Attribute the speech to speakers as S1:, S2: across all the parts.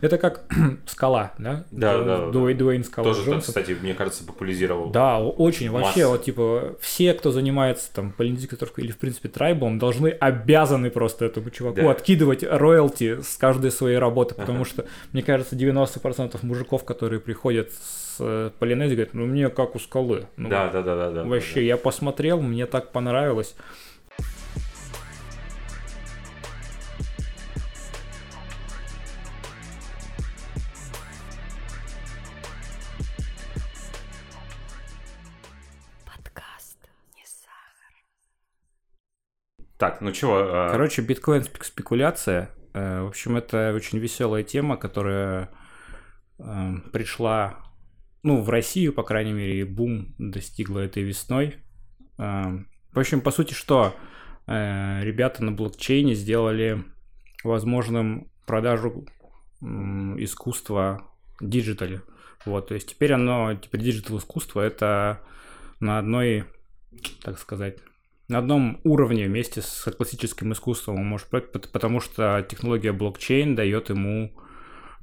S1: Это как скала, да?
S2: Да,
S1: Ду-
S2: да, да.
S1: Дуэй- Дуэйн Скала
S2: Тоже, так,
S1: Джонсон.
S2: кстати, мне кажется, популяризировал.
S1: Да, очень. Вообще,
S2: Масса.
S1: вот, типа, все, кто занимается там полинизаторской или, в принципе, трайбом, должны, обязаны просто этому чуваку
S2: Да.
S1: откидывать роялти с каждой своей работы, потому что, мне кажется, 90% мужиков, которые приходят с э, Полинезии, говорят, ну, мне как у скалы. Ну,
S2: Да, да, да, да, да.
S1: Вообще, я посмотрел, мне так понравилось.
S2: Так, ну чего? а,
S1: Короче, биткоин спек- спекуляция. Э, В общем, это очень веселая тема, которая э, пришла, ну, в Россию, по крайней мере, бум достигла этой весной. Э, В общем, по сути, что Э, ребята на блокчейне сделали возможным продажу искусства digital е. Вот, то есть теперь оно, теперь digital искусство это на одной, так сказать, на одном уровне вместе с классическим искусством он может пот- потому что технология блокчейн дает ему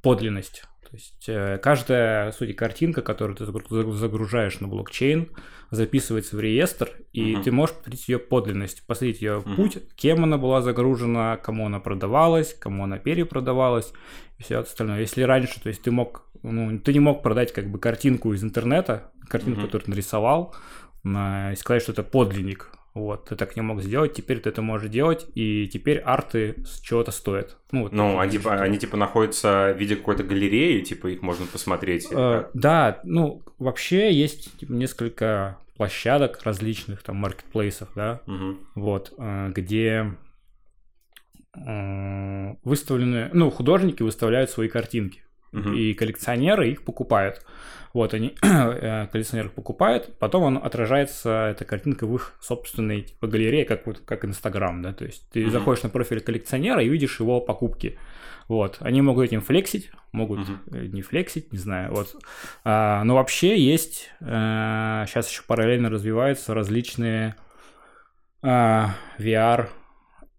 S1: подлинность. То есть э, каждая, сути, картинка, которую ты загру- загружаешь на блокчейн, записывается в реестр, и
S2: Мгм.
S1: ты можешь посмотреть ее подлинность, посмотреть ее
S2: Мгм.
S1: путь, кем она была загружена, кому она продавалась, кому она перепродавалась и все остальное. Если раньше, то есть ты мог, ну, ты не мог продать как бы картинку из интернета, картинку,
S2: Мгм.
S1: которую ты нарисовал, на- и сказать, что это подлинник. Вот, ты так не мог сделать, теперь ты это можешь делать, и теперь арты с чего-то стоят. Ну, вот
S2: Ну, они,
S1: штуки.
S2: они типа находятся в виде какой-то галереи, типа их можно посмотреть.
S1: Э? Да, ну, вообще есть типа, несколько площадок различных, там, маркетплейсов, да,
S2: Мгм.
S1: вот, э, где э, выставлены, ну, художники выставляют свои картинки,
S2: Мгм.
S1: и коллекционеры их покупают. Вот они, э, коллекционеры их покупают, потом он отражается, эта картинка в их собственной типа, галерее, как вот как Инстаграм, да, то есть ты
S2: Мгм.
S1: заходишь на профиль коллекционера и видишь его покупки. Вот, они могут этим флексить, могут э, не флексить, не знаю, вот. А, но вообще есть, сейчас еще параллельно развиваются различные а, VR,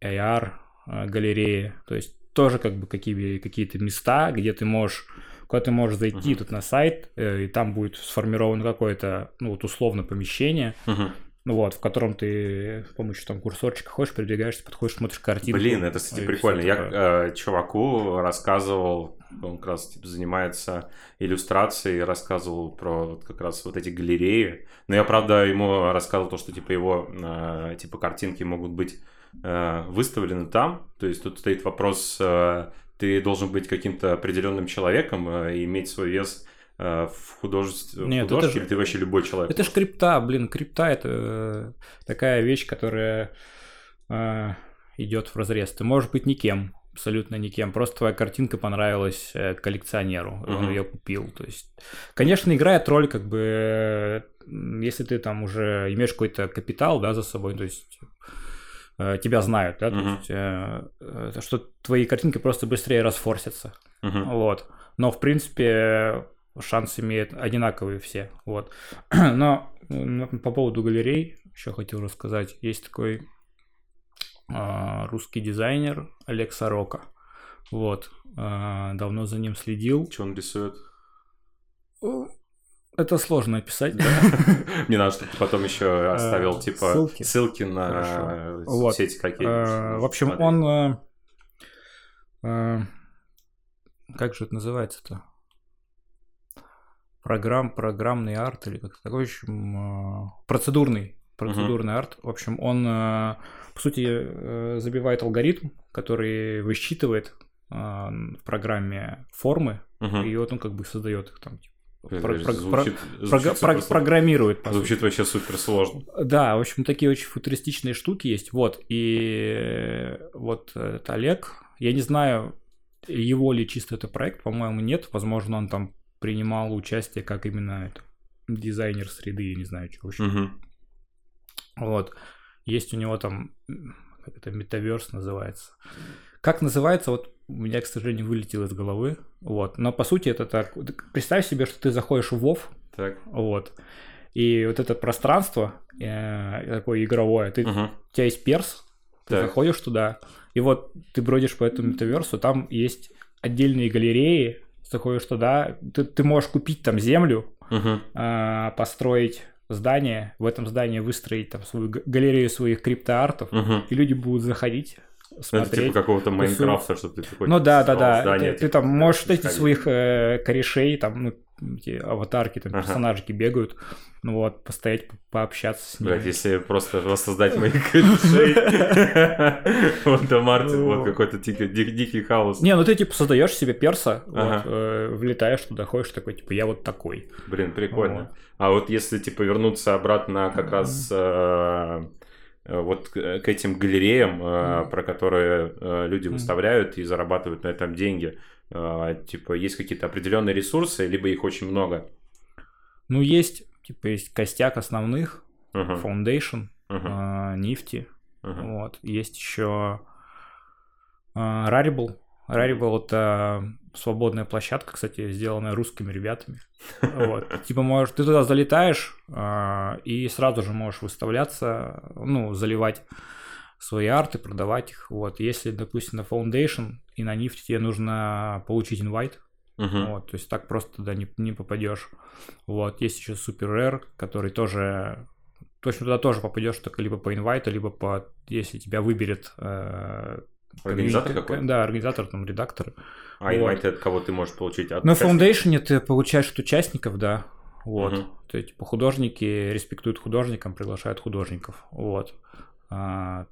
S1: AR а, галереи, то есть тоже как бы какие, какие-то места, где ты можешь куда ты можешь зайти
S2: Мгм.
S1: тут на сайт, э, и там будет сформировано какое-то, ну вот условно помещение,
S2: Мгм.
S1: ну вот, в котором ты с помощью там курсорчика ходишь, передвигаешься, подходишь, смотришь картинку.
S2: Блин, это, кстати,
S1: и
S2: прикольно. Я э, чуваку рассказывал, он как раз типа, занимается иллюстрацией, рассказывал про вот как раз вот эти галереи. Но я, правда, ему рассказывал то, что типа его э, типа картинки могут быть э, выставлены там. То есть тут стоит вопрос, э, ты должен быть каким-то определенным человеком э, и иметь свой вес э, в художестве,
S1: Нет,
S2: художке,
S1: это же-
S2: или ты вообще любой человек?
S1: Это ж крипта, блин, крипта это э, такая вещь, которая э, идет в разрез. Ты можешь быть никем, абсолютно никем. Просто твоя картинка понравилась коллекционеру, и он ее купил. То есть, конечно, играет роль, как бы, если ты там уже имеешь какой-то капитал, да, за собой, то есть э, тебя знают, да, то
S2: Мгм.
S1: есть, э, э, что твои картинки просто быстрее расфорсятся.
S2: Мгм.
S1: Вот. Но, в принципе, шанс имеют одинаковые все. Вот. Но по поводу галерей еще хотел рассказать. Есть такой а, русский дизайнер Олег Сорока. Вот. А, давно за ним следил.
S2: Что он рисует?
S1: Это сложно описать.
S2: Мне надо, чтобы ты потом еще оставил,
S1: Э,
S2: типа,
S1: ссылки.
S2: ссылки на.
S1: Вот.
S2: сети какие
S1: Э, В общем, он... э, Как же это называется-то? Программ, программный арт или как-то такой, в общем, процедурный, процедурный арт. В общем, он, по сути, забивает алгоритм, который высчитывает в программе формы, и вот он как бы создает их там, типа, про- про-
S2: Звучит, звучит сложно.
S1: программирует. сути.
S2: Звучит вообще супер сложно.
S1: Да, в общем, такие очень футуристичные штуки есть. Вот, и вот этот Олег, я не знаю, его ли чисто это проект, по-моему, нет. Возможно, он там принимал участие как именно это, дизайнер среды, я не знаю, что вообще.
S2: Мгм.
S1: Вот. Есть у него там, как это, метаверс называется. Как называется, вот у меня, к сожалению, вылетело из головы. Вот. Но по сути это так. Представь себе, что ты заходишь в Вов,
S2: Так.
S1: вот. И вот это пространство э, такое игровое, ты,
S2: Мгм.
S1: у тебя есть перс, ты
S2: Так.
S1: заходишь туда, и вот ты бродишь по этому метаверсу, там есть отдельные галереи, заходишь туда, ты, ты можешь купить там землю,
S2: Мгм.
S1: а, построить здание, в этом здании выстроить там свою галерею своих криптоартов,
S2: Мгм.
S1: и люди будут заходить,
S2: Ну, Это
S1: смотреть.
S2: типа какого-то Майнкрафта, что ты такой...
S1: Ну да, да, да.
S2: здание,
S1: ты, ты
S2: типа,
S1: там можешь встретить своих э, корешей, там, ну, эти аватарки, там,
S2: Ага.
S1: персонажики бегают, ну вот, постоять, по- пообщаться с ними.
S2: Блядь, если просто воссоздать моих корешей, вот до Мартин, вот какой-то дикий, дик- дикий хаос.
S1: Не, ну ты типа создаешь себе перса, э, влетаешь туда, ходишь такой, типа, я вот такой.
S2: Блин, прикольно. А вот если, типа, вернуться обратно как раз вот к к этим галереям, э, про которые э, люди
S1: Мгм.
S2: выставляют и зарабатывают на этом деньги, э, типа, есть какие-то определенные ресурсы, либо их очень много?
S1: Ну, есть, типа, есть костяк основных,
S2: Мгм,
S1: Foundation, э, Nifty,
S2: мгм.
S1: вот. Есть еще э, Rarible. Rarible — это свободная площадка, кстати, сделанная русскими ребятами. Вот. Типа, можешь, ты туда залетаешь а, и сразу же можешь выставляться, ну, заливать свои арты, продавать их. Вот. Если, допустим, на Foundation и на Nifty тебе нужно получить инвайт,
S2: Мгм.
S1: вот, то есть так просто туда не, не попадешь. Вот, есть еще Super Rare, который тоже, точно туда тоже попадешь только либо по инвайту, либо по, если тебя выберет э,
S2: Организатор какой-то?
S1: Да, организатор, там, редактор.
S2: А
S1: вот.
S2: это кого ты можешь получить от
S1: На? Foundation ты получаешь от участников, да. Вот.
S2: Мгм.
S1: То есть, типа, художники респектуют художникам, приглашают художников. Вот. А,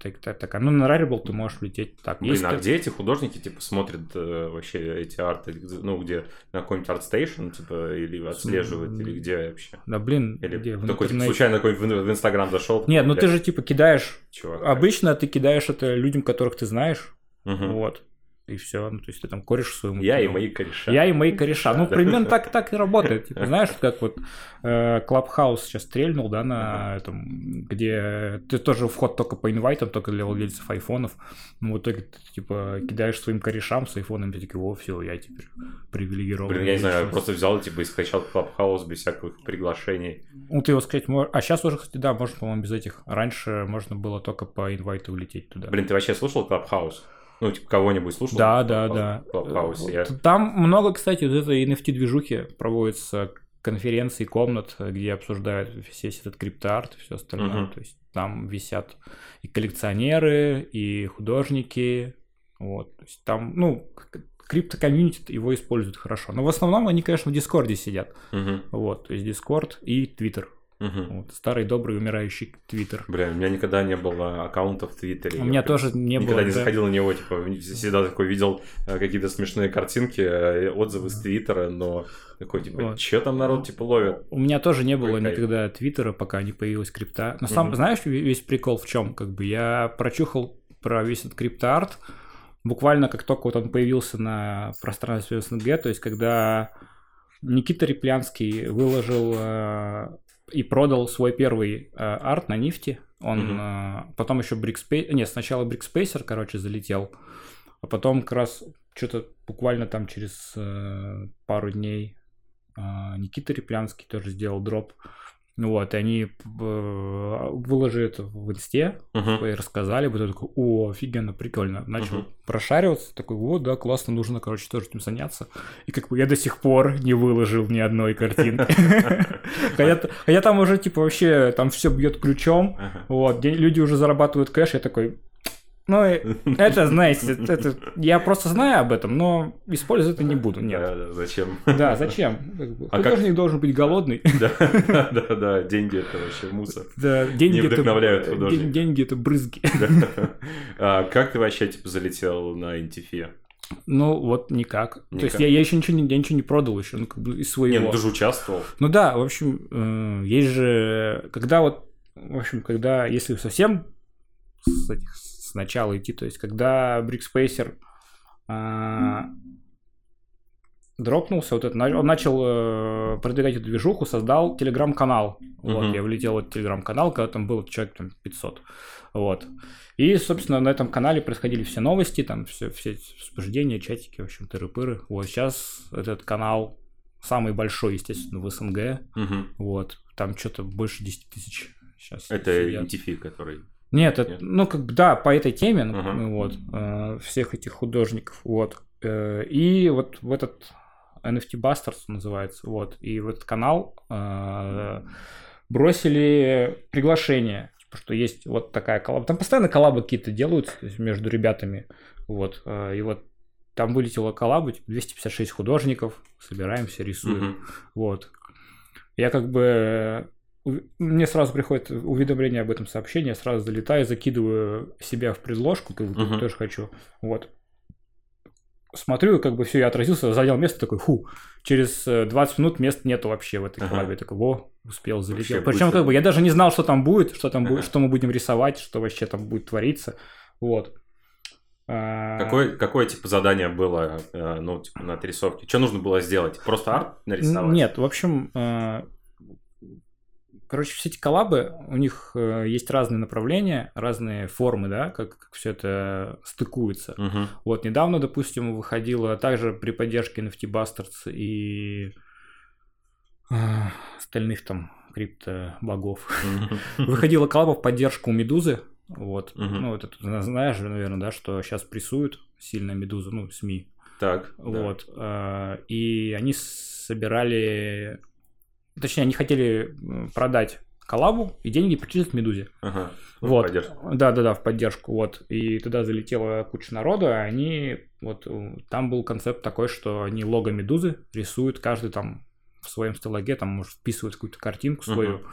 S1: так, так, так. А ну, на Rarible ты можешь влететь так.
S2: Блин,
S1: Есть
S2: а
S1: ты-
S2: где эти художники, типа, смотрят э, вообще эти арты? Ну, где? На какой-нибудь ArtStation, типа, или отслеживают, или где вообще?
S1: Да, блин,
S2: Или
S1: где? В
S2: такой, типа,
S1: интернете.
S2: случайно какой в, в Инстаграм зашел?
S1: Нет, ну ты же, типа, кидаешь...
S2: Чувак.
S1: Обычно ты кидаешь это людям, которых ты знаешь.
S2: Мгм.
S1: Вот. И все. Ну, то есть ты там кореш своему.
S2: Я и мои кореша.
S1: Я и мои кореша. Ну, примерно так, так и работает. Типа, знаешь, как вот э, Clubhouse сейчас стрельнул, да, на этом, где ты тоже вход только по инвайтам, только для владельцев айфонов. Ну, в итоге ты, типа, кидаешь своим корешам с айфоном, и такие, о, все, я теперь привилегированный.
S2: Блин, я не знаю, я
S1: личность».
S2: просто взял, типа, и скачал Clubhouse без всяких приглашений.
S1: Ну, ты его скачать можешь. А сейчас уже, кстати, да, можно, по-моему, без этих. Раньше можно было только по инвайту улететь туда.
S2: Блин, ты вообще слушал Clubhouse? Ну, типа, кого-нибудь слушал?
S1: Да,
S2: в
S1: да, да. Вот Там много, кстати, вот этой NFT-движухи проводятся конференции, комнат, где обсуждают весь этот криптоарт и все остальное.
S2: Мгм.
S1: То есть там висят и коллекционеры, и художники. Вот. То есть там, ну, крипто-комьюнити его используют хорошо. Но в основном они, конечно, в Дискорде сидят.
S2: Мгм,
S1: Вот. То есть Дискорд и Твиттер.
S2: Мгм.
S1: Вот. Старый добрый умирающий Твиттер.
S2: Бля, у меня никогда не было аккаунта в Твиттере.
S1: У
S2: Я
S1: меня
S2: прям
S1: тоже не
S2: Никогда
S1: было.
S2: не
S1: да.
S2: заходил на него, типа, всегда такой видел э, какие-то смешные картинки, э, отзывы с Твиттера, но такой, типа,
S1: Вот.
S2: че там народ, типа, ловит?
S1: У меня тоже не было
S2: кайф.
S1: никогда Твиттера, пока не появилась крипта. Но сам,
S2: Мгм.
S1: знаешь, ве- весь прикол в чем? Как бы я прочухал про весь этот криптоарт буквально как только вот он появился на пространстве СНГ, то есть когда Никита Реплянский выложил э, и продал свой первый э, арт на NFT, он
S2: Мгм.
S1: э, потом еще Брикспейсер, нет, сначала Брикспейсер, короче, залетел, а потом как раз что-то буквально там через э, пару дней а, Никита Реплянский тоже сделал дроп. Вот, и они э, выложили это в инсте,
S2: Мгм.
S1: и рассказали, я такой, о, офигенно, прикольно. Начал
S2: Мгм.
S1: прошариваться, такой, вот, да, классно, нужно, короче, тоже этим заняться. И как бы я до сих пор не выложил ни одной картинки. Хотя там уже, типа, вообще, там все бьет ключом, вот, люди уже зарабатывают кэш, я такой, ну, это, знаете, это, я просто знаю об этом, но использовать это не буду, нет.
S2: Да, да, зачем?
S1: Да, зачем? Как
S2: А как-
S1: Художник должен быть голодный.
S2: Да, да, да, деньги это вообще мусор.
S1: Да, деньги
S2: Не
S1: это-
S2: вдохновляют
S1: ден-
S2: художника.
S1: Деньги это брызги.
S2: Да. А Как ты вообще, типа, залетел на NTF?
S1: Ну, вот никак. То есть
S2: Никак.
S1: я, я еще ничего не, я ничего не продал еще, ну, как бы из своего.
S2: ну ты же участвовал.
S1: Ну да, в общем, э, есть же, когда вот, в общем, когда, если совсем с этих, сначала идти, то есть когда Брикспейсер а, дропнулся, вот это, он начал э, продвигать эту движуху, создал телеграм-канал. Вот,
S2: Мгм.
S1: я влетел в этот телеграм-канал, когда там было человек там 500. Вот. И, собственно, на этом канале происходили все новости, там все, все обсуждения, чатики, в общем, тыры-пыры. Вот сейчас этот канал самый большой, естественно, в СНГ.
S2: Мгм.
S1: Вот. Там что-то больше 10 тысяч сейчас.
S2: Это
S1: сидят.
S2: NTF, который...
S1: Нет, это, ну, как бы, да, по этой теме, ну, ну, вот, э, всех этих художников, вот. Э, И вот в этот NFT Busters называется, вот, и в этот канал э, бросили приглашение, типа, что есть вот такая коллаба. Там постоянно коллабы какие-то делаются то есть между ребятами, вот, э, и вот там вылетела коллаба, типа, 256 художников, собираемся, рисуем,
S2: Мгм.
S1: вот. Я как бы... э, Мне сразу приходит уведомление об этом сообщении, я сразу залетаю, закидываю себя в предложку, как бы
S2: Мгм.
S1: тоже хочу. Вот. Смотрю, как бы все, я отразился, занял место, такой, фу, через э, 20 минут мест нету вообще в этой
S2: Ага.
S1: коллабе. Такой, во, успел, залетел.
S2: Вообще
S1: Причем, как бы, я даже не знал, что там будет, что там будет,
S2: Ага.
S1: что мы будем рисовать, что вообще там будет твориться. Вот. А,
S2: Какое, какое типа задание было, э, ну, типа, на отрисовке? Что нужно было сделать? Просто арт нарисовать?
S1: Нет, в общем, э, короче, все эти коллабы, у них э, есть разные направления, разные формы, да, как, все это стыкуется.
S2: Мгм.
S1: Вот, недавно, допустим, выходила также при поддержке NFT Bastards и э, остальных там крипто-богов.
S2: Мгм.
S1: Выходила коллаба в поддержку Медузы. Вот.
S2: Мгм.
S1: Ну, это ты знаешь, наверное, да, что сейчас прессуют сильно Медузу, ну, СМИ.
S2: Так, да.
S1: Вот. э, И они собирали... Точнее, они хотели продать коллабу и деньги перечислить Медузе.
S2: Ага. Ну,
S1: Вот.
S2: поддержка.
S1: Да, да, да, в поддержку. Вот. И туда залетела куча народу, и они. Вот там был концепт такой, что они лого медузы рисуют, каждый там в своем стеллаге, там, может, вписывает какую-то картинку свою.
S2: Мгм.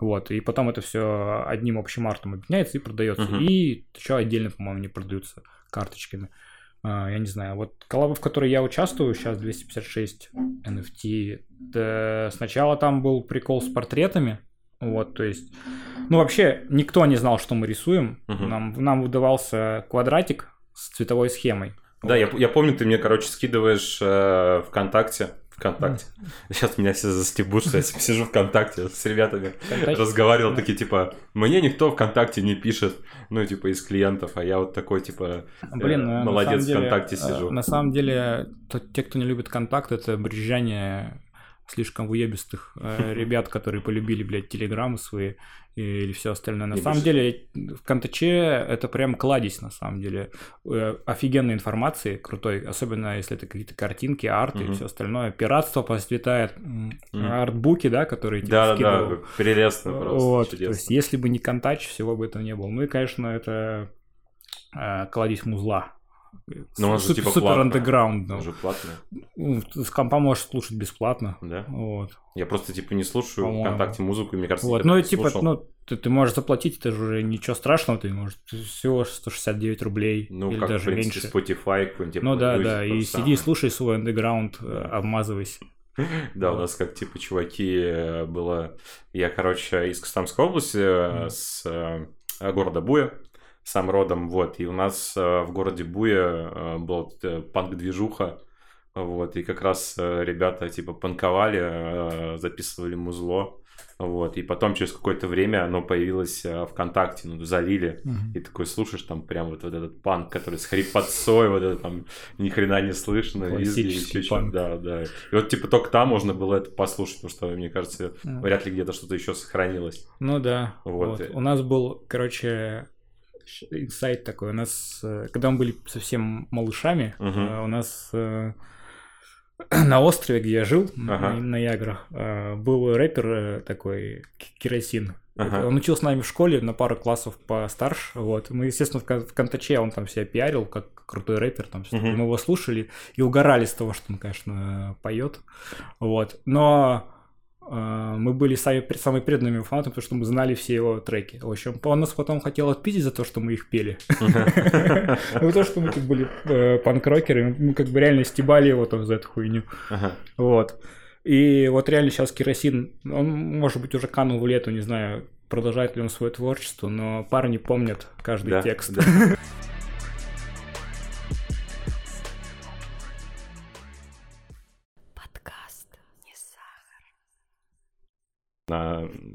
S1: Вот, и потом это все одним общим артом объединяется и продается.
S2: Мгм.
S1: И еще отдельно, по-моему, не продаются карточками. А, я не знаю. Вот коллаба, в которой я участвую, сейчас 256 NFT. да, сначала там был прикол с портретами. Вот, то есть, ну вообще никто не знал, что мы рисуем.
S2: Мгм.
S1: Нам, нам выдавался квадратик с цветовой схемой.
S2: Да, я, я помню, ты мне, короче, скидываешь э, ВКонтакте. ВКонтакте. Сейчас меня все застебут, что я сижу ВКонтакте с ребятами,
S1: ВКонтакте.
S2: разговаривал, такие, типа, мне никто ВКонтакте не пишет, ну, типа, из клиентов, а я вот такой, типа,
S1: Блин,
S2: э,
S1: ну, на
S2: молодец,
S1: деле,
S2: ВКонтакте
S1: э,
S2: сижу.
S1: На самом деле, то- те, кто не любит контакт, это брюзжание слишком уебистых э, ребят, которые полюбили, блядь, телеграммы свои и- или все остальное. На
S2: И
S1: самом деле, в Контаче это прям кладезь, на самом деле. Э, Офигенной информации, крутой, особенно если это какие-то картинки, арт и
S2: Мгм.
S1: все остальное. Пиратство процветает, м,
S2: Мгм.
S1: артбуки, да, которые тебе
S2: Да, да,
S1: скидывал.
S2: да, прелестно просто,
S1: Вот, то есть, если бы не контач, всего бы этого не было. Ну и, конечно, это э, кладезь музла.
S2: Ну, он же,
S1: Супер-
S2: типа,
S1: супер андеграунд.
S2: Он же платный,
S1: Ну, С компа можешь слушать бесплатно.
S2: да?
S1: Вот.
S2: Я просто, типа, не слушаю
S1: По-моему.
S2: ВКонтакте музыку, и мне кажется,
S1: Вот. Ну, и типа,
S2: слушал.
S1: ну, ты, ты можешь заплатить, это же уже ничего страшного, ты можешь всего 169 рублей
S2: Ну,
S1: или
S2: как,
S1: даже
S2: в принципе,
S1: меньше.
S2: Spotify какой-нибудь. типа,
S1: Ну да, да, и
S2: же
S1: сиди,
S2: самое.
S1: слушай свой андеграунд, э,
S2: Да.
S1: обмазывайся.
S2: Да, у нас как типа чуваки э, было... Я, короче, из Костромской области, э, с города Буя, сам родом, вот. И у нас э, в городе Буя э, была вот, э, панк-движуха, вот. И как раз ребята типа панковали, записывали музло, вот. И потом через какое-то время оно появилось ВКонтакте, ну, залили.
S1: Мгм.
S2: И такой слушаешь там прям вот, вот этот панк, который с хрипотцой, вот это там ни хрена не слышно. и
S1: Классический
S2: ещё чё-то.
S1: панк.
S2: Да, да. И вот типа только там можно было это послушать, потому что, мне кажется,
S1: Мгм.
S2: вряд ли где-то что-то еще сохранилось.
S1: Ну да.
S2: Вот.
S1: Вот. У нас был, короче, инсайт такой. У нас, э, когда мы были совсем малышами, э, у нас э, на острове, где я жил, на-
S2: Ага.
S1: на, на Яграх, был рэпер такой Керосин.
S2: Ага.
S1: Он учился с нами в школе на пару классов постарше. Вот. Мы, естественно, в, в Контаче он там себя пиарил, как крутой рэпер. Там.
S2: Мгм.
S1: Мы его слушали и угорали с того, что он, конечно, поет. Вот. Но мы были сами, самыми преданными фанатами, потому что мы знали все его треки. В общем, он нас потом хотел отпиздить за то, что мы их пели. Ну, то, что мы тут были э, панк-рокеры, мы как бы реально стебали его там за эту хуйню. Вот. И вот реально сейчас керосин, он, может быть, уже канул в лету, не знаю, продолжает ли он свое творчество, но парни помнят каждый текст.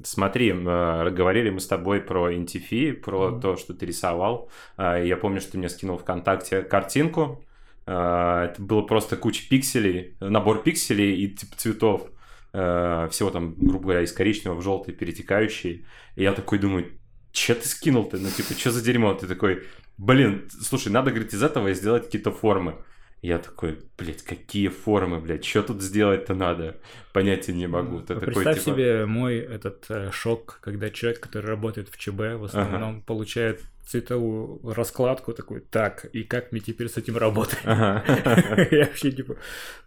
S2: Смотри, э, говорили мы с тобой про NTF, про
S1: Мгм.
S2: то, что ты рисовал. А, Я помню, что ты мне скинул ВКонтакте картинку. А, Это было просто куча пикселей, набор пикселей и типа цветов. Э, Всего там, грубо говоря, из коричневого в желтый перетекающий. И я такой думаю, че ты скинул-то? Ну, типа, что за дерьмо? Ты такой, блин, слушай, надо, говорит, из этого сделать какие-то формы. Я такой, блядь, какие формы, блядь, что тут сделать-то надо? Понятия не могу. Ты
S1: Ну,
S2: такой,
S1: Представь
S2: типа,
S1: себе мой этот э, шок, когда человек, который работает в ЧБ, в основном получает цветовую раскладку такой, так, и как мне теперь с этим работать?
S2: Ага.
S1: Я вообще, типа,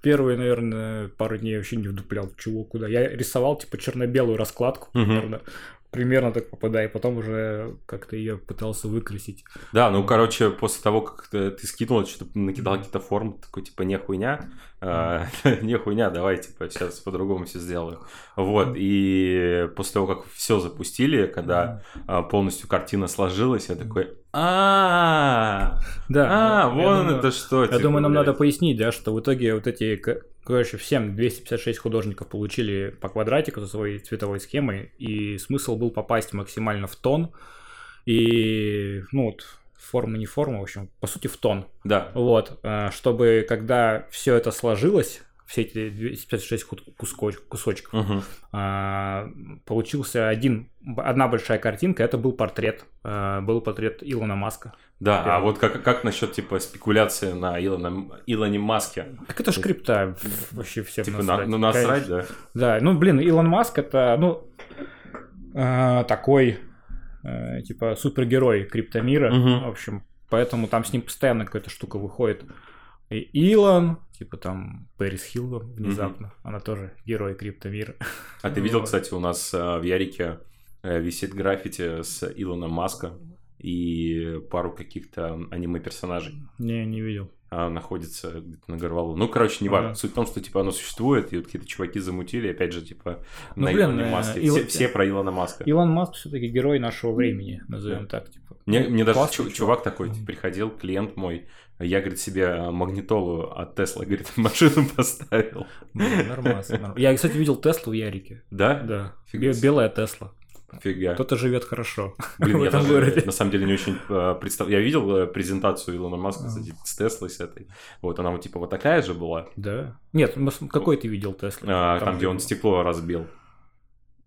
S1: первые, наверное, пару дней вообще не вдуплял, чего, куда. Я рисовал, типа, черно-белую раскладку, примерно, примерно так попадая, и потом уже как-то ее пытался выкрасить.
S2: Да, ну, короче, после того, как ты, ты скинул, что-то накидал какие-то формы, такой, типа, не хуйня, а, не хуйня, давай, типа, сейчас по-другому все сделаю. Вот, и после того, как все запустили, когда а, полностью картина сложилась, я такой, а
S1: Да,
S2: а, вон это что,
S1: Я
S2: типа,
S1: думаю, нам надо пояснить, да, что в итоге вот эти, короче, всем 256 художников получили по квадратику за своей цветовой схемой, и смысл был попасть максимально в тон, и, ну вот, форма не форма, в общем, по сути, в тон.
S2: Да,
S1: Вот, э, чтобы когда все это сложилось, все эти 256 ку- куско- кусочков,
S2: Мгм.
S1: а, получился один, одна большая картинка, это был портрет, э, был портрет Илона Маска.
S2: да, а
S1: Да.
S2: вот как, как насчет, типа, спекуляции на Илона, Илоне Маске?
S1: Так это ж крипта, вообще всем
S2: Типа, на-
S1: насрать.
S2: ну, насрать,
S1: Конечно.
S2: да?
S1: Да, ну, блин, Илон Маск это, ну, э, такой, э, типа, супергерой криптомира,
S2: Мгм.
S1: в общем, поэтому там с ним постоянно какая-то штука выходит. И Илон, типа там Пэрис Хилтон внезапно, она тоже герой криптомира.
S2: А ты видел, кстати, у нас э, в Ярике э, висит граффити с Илоном Маска и пару каких-то аниме-персонажей
S1: Не, не видел.
S2: А, находится где-то на горвалу. Ну, короче, не важно.
S1: Ага.
S2: Суть в том, что, типа, оно существует, и вот какие-то чуваки замутили, опять же, типа,
S1: Ну,
S2: на
S1: блин,
S2: Илоне
S1: э,
S2: Маске.
S1: Илон-
S2: Все, все про Илона Маска.
S1: Илон Маск все-таки герой нашего времени, назовем так, типа.
S2: Мне,
S1: Ну,
S2: мне даже
S1: классный
S2: чу- чувак такой типа, приходил, клиент мой, я, говорит, себе э, магнитолу от Тесла, говорит, машину поставил.
S1: Нормас, нормас. Я, кстати, видел Теслу в Ярике.
S2: Да?
S1: Да, белая Тесла.
S2: Фига.
S1: Кто-то живет хорошо.
S2: Блин,
S1: в
S2: я
S1: этом
S2: даже
S1: городе.
S2: на самом деле не очень э, представляю. Я видел э, презентацию Илона Маска, кстати, с Теслой, с этой. Вот, она вот типа вот такая же была.
S1: Да. Нет, ну, какой ты видел Теслу?
S2: А, там, где он стекло разбил.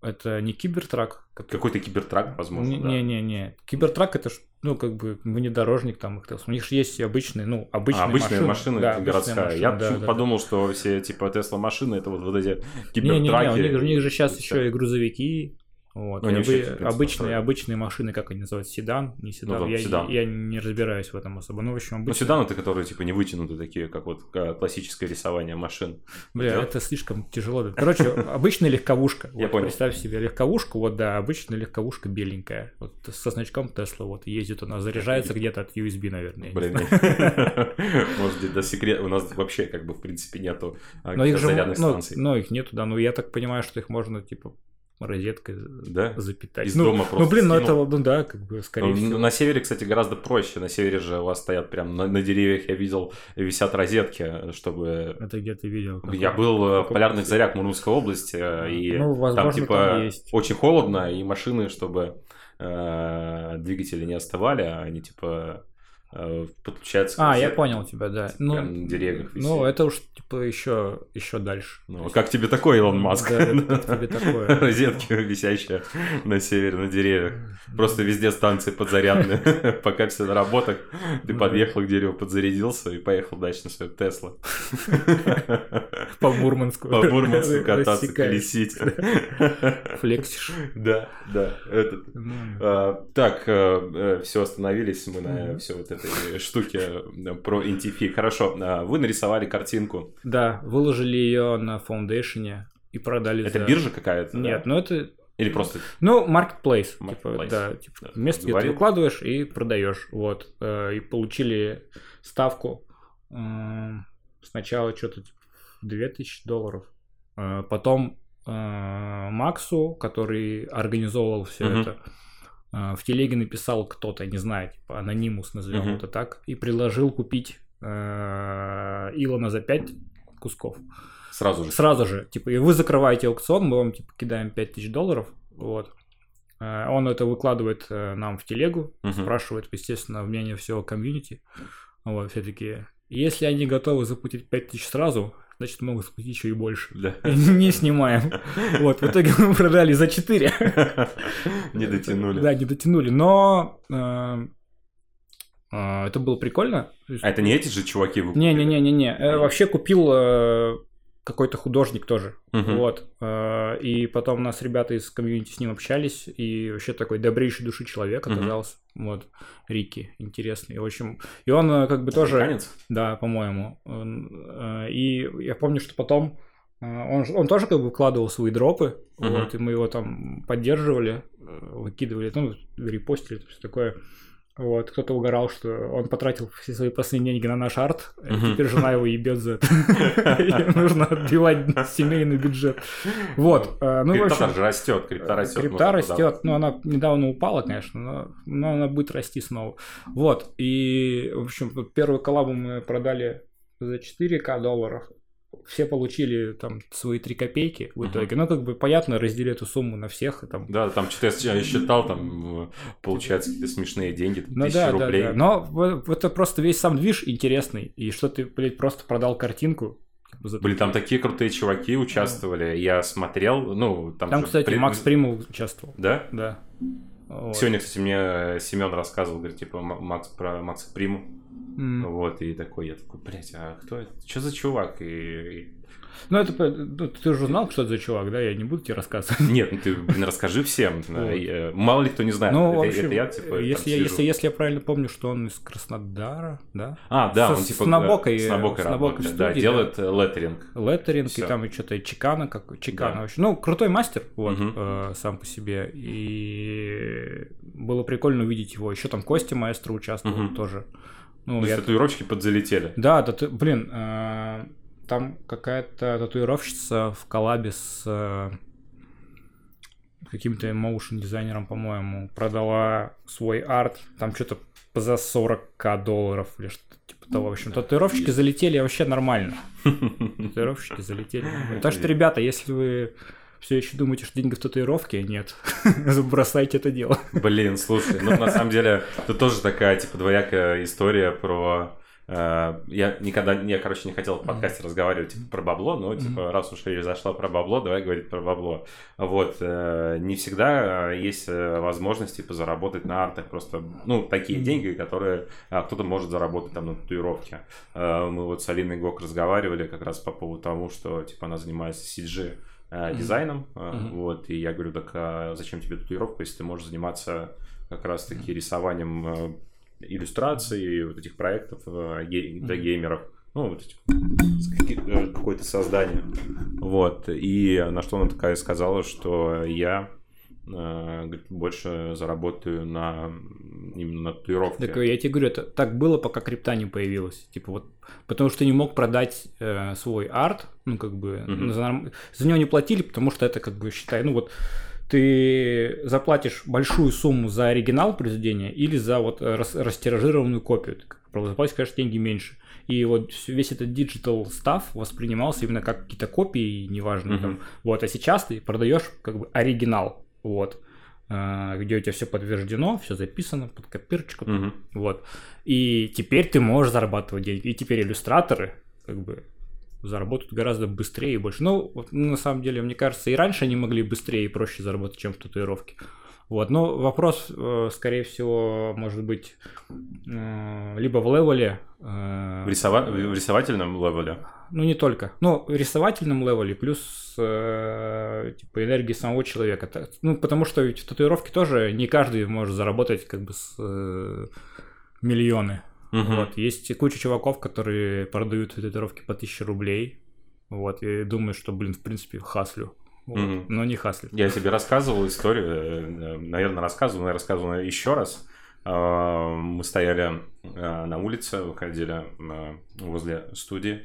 S1: Это не кибертрак.
S2: Какой-то кибертрак, возможно, да.
S1: Не-не-не. Кибертрак это ну, как бы внедорожник там. их Тесла. У них же есть обычные, ну, обычные
S2: А, обычная
S1: машины.
S2: машина
S1: Да,
S2: городская.
S1: машина,
S2: я
S1: да,
S2: почему-то
S1: да,
S2: подумал, что все типа Тесла машины это вот, вот эти
S1: да.
S2: кибертраки.
S1: Не-не-не, у них, же- у них же сейчас еще и грузовики. Вот.
S2: Ну,
S1: обы-
S2: принципе,
S1: обычные, обычные машины, как они называются, седан, не седан.
S2: да,
S1: я,
S2: седан.
S1: я не разбираюсь в этом особо. Ну, в общем,
S2: Ну,
S1: обычные.
S2: седаны это которые типа не вытянуты такие, как вот э, классическое рисование машин.
S1: Бля,
S2: Да.
S1: это слишком тяжело. Короче, обычная легковушка.
S2: Я
S1: Вот
S2: понял.
S1: Представь себе легковушку, вот да, обычная легковушка беленькая. Вот со значком Тесла, вот ездит она, заряжается где-то от USB, наверное. я
S2: Блин, может до секрет у нас вообще как бы в принципе нету а,
S1: Но
S2: зарядных
S1: ну,
S2: станций.
S1: ну, их нету, да, ну я так понимаю, что их можно, типа, розеткой
S2: Да?
S1: запитать.
S2: Из
S1: ну,
S2: дома
S1: ну,
S2: просто
S1: блин, ну это, ну да, как бы, скорее
S2: Ну,
S1: всего.
S2: На севере, кстати, гораздо проще. На севере же у вас стоят прям на, на деревьях, я видел, висят розетки, чтобы...
S1: Это где ты видел?
S2: Я
S1: Какой-
S2: был э, в полярных зарях Мурманской области, э, и
S1: Ну, возможно,
S2: там типа
S1: там есть.
S2: очень холодно, и машины, чтобы э, двигатели не остывали, а они типа э, подключаются к
S1: А, я понял тебя, да. Ну,
S2: на деревьях висит.
S1: ну, это уж, типа, еще, еще дальше.
S2: Ну, как тебе такой, Илон Маск?
S1: Да, как тебе такое?
S2: Розетки висящие на севере, на деревьях. Просто везде станции подзарядные. Пока все на работах, ты
S1: Ну
S2: подъехал к дереву, подзарядился и поехал дальше на свою Теслу.
S1: По Мурманску.
S2: По Мурманску кататься, колесить.
S1: Флексишь.
S2: Да, да.
S1: Ну,
S2: А, Так, все остановились мы на все вот этой штуке э, про NTF. Хорошо, а, вы нарисовали картинку.
S1: Да, выложили ее на фаундейшене и продали
S2: Это
S1: за-
S2: биржа какая-то? да?
S1: Нет, ну это...
S2: Или просто...
S1: Ну, marketplace. Типа,
S2: Marketplace.
S1: да, типа,
S2: Да,
S1: место, где ты выкладываешь и продаешь. Вот. Э, И получили ставку сначала что-то типа 2000 долларов. Э, Потом э, Максу, который организовывал все
S2: Мгм.
S1: это, э, в телеге написал кто-то, не знаю, типа анонимус, назовем
S2: Мгм.
S1: это так, и предложил купить э, Илона за 5 кусков.
S2: Сразу же.
S1: Сразу же, типа, и вы закрываете аукцион, мы вам, типа, кидаем 5000 долларов, вот. Э, Он это выкладывает э, нам в телегу,
S2: Мгм.
S1: спрашивает, естественно, мнение всего комьюнити. Вот, все такие, если они готовы заплатить 5000 сразу, значит, могут заплатить еще и больше.
S2: Да.
S1: Не снимаем. Вот, в итоге мы продали за 4.
S2: Не дотянули.
S1: Да, не дотянули. Но э, А, Это было прикольно.
S2: А это не эти же чуваки выкупили?
S1: Не-не-не-не-не. Э, Вообще купил э, какой-то художник тоже.
S2: Мгм.
S1: Вот. Э, И потом у нас ребята из комьюнити с ним общались, и вообще такой добрейший души человек оказался. Вот. Рики, интересный. В общем, и он э, как бы тоже...
S2: Американец?
S1: Да, по-моему. Э, И я помню, что потом э, он, он тоже как бы выкладывал свои дропы,
S2: Мгм.
S1: вот, и мы его там поддерживали, выкидывали, ну, репостили, все такое. Вот, кто-то угорал, что он потратил все свои последние деньги на наш арт,
S2: Мгм.
S1: теперь жена его ебет за это. Нужно отбивать семейный бюджет. Вот, э, ну,
S2: Крипта же растет, крипта растет.
S1: Крипта
S2: нужно туда.
S1: растет, ну она недавно упала, конечно, но, но она будет расти снова. Вот, и, в общем, первую коллабу мы продали за 4к долларов. Все получили там свои 3 копейки в итоге. Ну, как бы понятно, раздели эту сумму на всех. И там...
S2: Да, там что-то я считал, там э, получается какие-то смешные деньги, там,
S1: Ну
S2: тысячи
S1: да, да,
S2: рублей.
S1: да. Но в- это просто весь сам движ интересный. И что ты, блядь, просто продал картинку. за
S2: Были там
S1: такие-
S2: крутые чуваки участвовали, я смотрел, ну, там...
S1: Там,
S2: же
S1: кстати,
S2: при-
S1: Макс Примов участвовал.
S2: Да?
S1: Да. Вот.
S2: Сегодня, кстати, мне Семен рассказывал, говорит, типа, Макс про Макса Приму.
S1: М.
S2: Вот, и такой, я такой, блядь, а кто это? Что за чувак? И, и-
S1: Ну, это, по- ну, ты уже знал, что это за чувак, да? Я не буду тебе рассказывать.
S2: Нет, ну ты, блин, расскажи всем. Э, Мало ли кто не знает.
S1: Ну,
S2: это,
S1: общем,
S2: это я, типа,
S1: если, я- если, если я правильно помню, что он из Краснодара, да?
S2: А, да,
S1: со-
S2: он типа... Э, С Набокой
S1: с Набокой
S2: работает, да,
S1: студии,
S2: делает э, леттеринг.
S1: Леттеринг,
S2: Всё.
S1: и там и что-то Чикана, как Чикана
S2: Да.
S1: вообще. Ну, крутой мастер, вот,
S2: Мгм.
S1: э, сам по себе. И было прикольно увидеть его. Еще там Костя маэстро участвовал
S2: Мгм.
S1: тоже.
S2: То
S1: Ну,
S2: есть
S1: я...
S2: татуировочки подзалетели.
S1: Да, да, ты, блин, э, там какая-то татуировщица в коллабе с э, каким-то моушен дизайнером, по-моему, продала свой арт, там что-то за 40к долларов или что-то типа того. В общем, татуировщики залетели вообще нормально. Татуировщики залетели. Так что, ребята, если вы все еще думаете, что деньги в татуировке, нет. Бросайте это дело.
S2: Блин, слушай, ну на самом деле тут тоже такая типа двоякая история про... э, я никогда, я, короче, не хотел в подкасте разговаривать типа, про бабло, но типа раз уж речь зашла про бабло, давай говорить про бабло. Вот, э, не всегда э, есть возможность типа заработать на артах просто, ну, такие деньги, которые а, кто-то может заработать там на татуировке. Мы вот с Алиной Гок разговаривали как раз по поводу того, что типа она занимается CG дизайном,
S1: Мгм.
S2: вот, и я говорю, так а зачем тебе татуировка, если ты можешь заниматься как раз-таки рисованием иллюстраций, вот этих проектов э, для геймеров, ну, вот э, какое-то создание, вот, и на что она такая сказала, что я э, говорит, больше заработаю на именно на татуировке.
S1: Так я тебе говорю, это так было, пока крипта не появилась. Типа вот, потому что ты не мог продать э, свой арт, ну как бы
S2: Мгм.
S1: за, за него не платили, потому что это как бы считай, ну вот ты заплатишь большую сумму за оригинал произведения или за вот э, рас- растиражированную копию. Ты заплатишь, конечно, деньги меньше. И вот весь этот digital stuff воспринимался именно как какие-то копии, неважно
S2: Мгм.
S1: там. Вот, а сейчас ты продаешь как бы оригинал, вот, э, где у тебя все подтверждено, все записано под копирочку,
S2: Мгм.
S1: вот. И теперь ты можешь зарабатывать деньги. И теперь иллюстраторы, как бы, заработают гораздо быстрее и больше. Ну, вот, ну, на самом деле, мне кажется, и раньше они могли быстрее и проще заработать, чем в татуировке. Вот, но вопрос, э, скорее всего, может быть, э, либо в левеле, э,
S2: В, рисова- в рисовательном левеле.
S1: ну не только, но в рисовательном левеле плюс типа энергии самого человека. Ну, потому что ведь в татуировке тоже не каждый может заработать как бы с миллионы.
S2: Мгм.
S1: Вот, есть куча чуваков, которые продают татуировки по 1000 рублей. Вот, и думаю, что, блин, в принципе, хаслю. Вот,
S2: Мгм.
S1: Но не хаслю.
S2: Я тебе рассказывал историю, наверное, рассказывал, но я рассказывал еще раз. А, Мы стояли на улице, выходили возле студии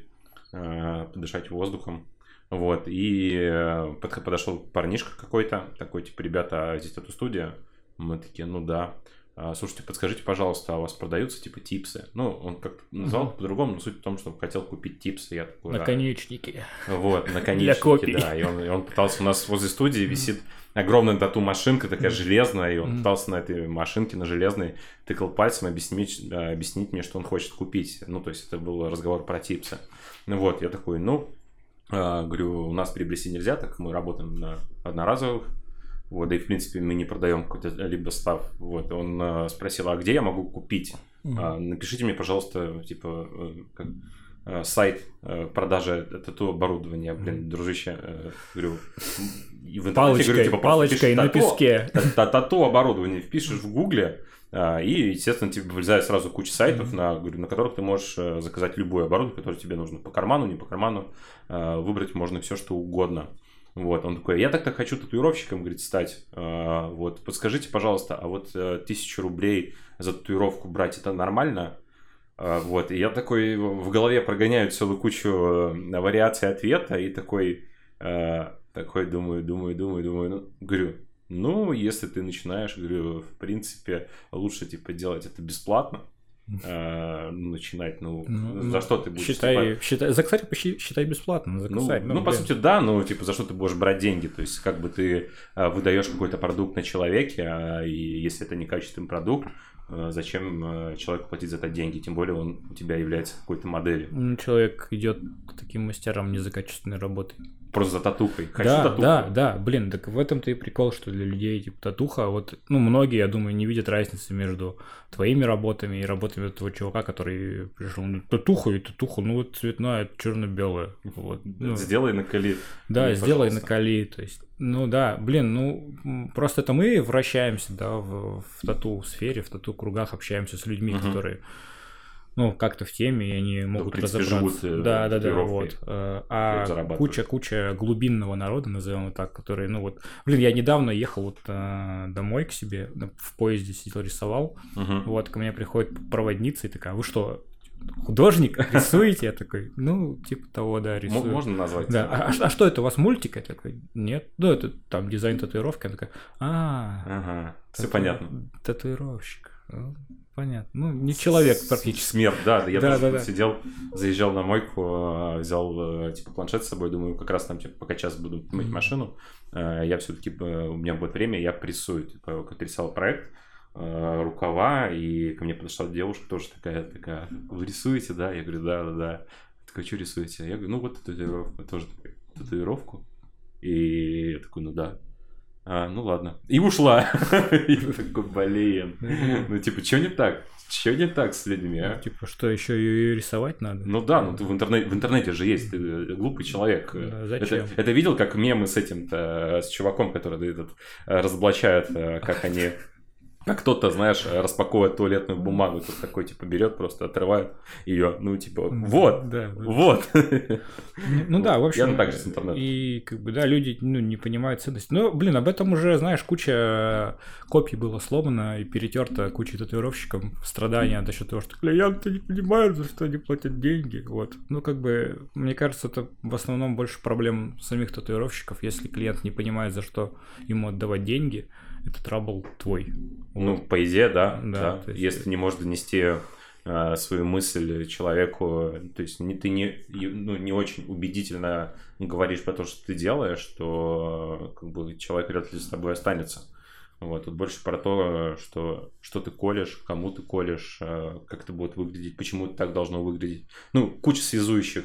S2: подышать воздухом. Вот, и э, под- подошел парнишка какой-то, такой, типа, ребята, а здесь эту студия? Мы такие, ну да. А, Слушайте, подскажите, пожалуйста, а у вас продаются, типа, типсы? Ну, он как-то назвал
S1: Мгм.
S2: по-другому, но суть в том, что хотел купить типсы. Я такой, «Да».
S1: Наконечники.
S2: Вот, наконечники,
S1: копий.
S2: да. И он, и он пытался у нас возле студии висит огромная тату-машинка, такая железная, и он пытался на этой машинке, на железной, тыкал пальцем объяснить, э, объяснить мне, что он хочет купить. Ну, то есть это был разговор про типсы. Ну вот, я такой, ну, э, говорю, у нас приобрести нельзя, так как мы работаем на одноразовых Вот, да и, в принципе, мы не продаем какой-то либо став. Вот, он э, спросил, а где я могу купить? А, напишите мне, пожалуйста, типа, э, как, э, сайт э, продажи тату оборудования. Блин, дружище, э, говорю, и в интернете,
S1: Палочкой,
S2: говорю, типа,
S1: палочкой на
S2: тату,
S1: песке.
S2: та- та- тату оборудование впишешь в гугле, а, и, естественно, тебе вылезает сразу куча сайтов, на, говорю, на которых ты можешь э, заказать любое оборудование, которое тебе нужно. По карману, не по карману. а, Выбрать можно все, что угодно. Вот, он такой, я так-то хочу татуировщиком, говорит, стать. А, Вот, подскажите, пожалуйста, а вот э, тысячу рублей за татуировку брать, это нормально? А, Вот, и я такой в голове прогоняю целую кучу э, вариаций ответа, и такой, э, такой думаю, думаю, думаю, думаю, ну, говорю, ну, если ты начинаешь, говорю, в принципе, лучше, типа, делать это бесплатно, э, начинать, ну,
S1: Ну,
S2: за что ты будешь,
S1: Считай,
S2: типа,
S1: считай, заказать почти считай бесплатно,
S2: ну,
S1: заказать.
S2: ну, по сути, да, ну, типа, за что ты будешь брать деньги? То есть, как бы ты а, выдаешь какой-то продукт на человеке, а, и если это некачественный продукт, а, зачем а, человеку платить за это деньги? Тем более он у тебя является какой-то моделью.
S1: Ну, Человек идет к таким мастерам не за качественной работой.
S2: Просто за татухой. Хочу
S1: да,
S2: татуху.
S1: да, да, блин, так в этом-то и прикол, что для людей типа татуха, вот, ну, многие, я думаю, не видят разницы между твоими работами и работами этого чувака, который пришел, ну, татуха и татуха, ну, вот цветная, это черно-белая, вот. Ну,
S2: Сделай накали.
S1: Да,
S2: Ну,
S1: сделай
S2: пожалуйста.
S1: накали, то есть, ну да, блин, ну просто это мы вращаемся, да, в, в тату сфере, в тату кругах общаемся с людьми,
S2: Мгм.
S1: которые, ну, как-то в теме, и они могут
S2: принципе,
S1: разобраться.
S2: живут, э,
S1: да, да, да, вот. Э, А
S2: зарабатывают.
S1: куча, куча глубинного народа, назовем его так, которые, ну вот, блин, я недавно ехал вот э, домой к себе, ну, в поезде сидел, рисовал,
S2: Мгм.
S1: вот, ко мне приходит проводница и такая, вы что, художник, рисуете? Я такой, ну, типа того, да, рисую.
S2: Можно назвать?
S1: Да, а, а что это у вас мультик? Я такой, нет. Ну, это там дизайн татуировки. Она такая, а,
S2: Ага, все понятно.
S1: Татуировщик. Понятно. Ну, не человек практически.
S2: Смерть, да, я
S1: Да,
S2: тоже
S1: да, да.
S2: сидел, заезжал на мойку, э, взял э, типа планшет с собой, думаю, как раз там типа пока час буду мыть
S1: Мгм.
S2: машину, э, я все-таки у меня будет время, я прессую, типа как рисовал проект, э, рукава, и ко мне подошла девушка тоже такая, такая, вы рисуете, да? Я говорю, да, да, да. Такой, что рисуете? Я говорю, ну вот татуировку, тоже татуировку. И я такой, ну да. А, ну ладно. И ушла. И такой, блин. Ну, типа, что не так? Что не так с людьми, а?
S1: Типа, что еще ее рисовать надо?
S2: Ну да, ну ты в, интернете, в интернете же есть, ты э, глупый человек.
S1: Да, зачем?
S2: Это, это видел, как мемы с этим-то, с чуваком, который этот, э, разоблачают, э, как они... Как кто-то, знаешь, распаковывает туалетную бумагу, тут такой, типа, берет, просто отрывает ее, ну, типа, вот,
S1: Да,
S2: вот.
S1: Ну да, в общем.
S2: Я так же с интернетом.
S1: И как бы, да, люди ну, не понимают ценности. Ну, блин, об этом уже, знаешь, куча копий было сломано и перетерто кучей татуировщикам страдания за счет того, что клиенты не понимают, за что они платят деньги. Вот. Ну, как бы, мне кажется, это в основном больше проблем самих татуировщиков. Если клиент не понимает, за что ему отдавать деньги, это трабл твой.
S2: Ну, по идее, да.
S1: Да,
S2: да.
S1: есть-
S2: Если не можешь донести э, свою мысль человеку, то есть не, ты не, ну, не очень убедительно говоришь про то, что ты делаешь, то как бы, человек вряд ли с тобой останется. Вот, тут больше про то, что, что ты колешь, кому ты колешь, э, как это будет выглядеть, почему это так должно выглядеть. Ну, куча связующих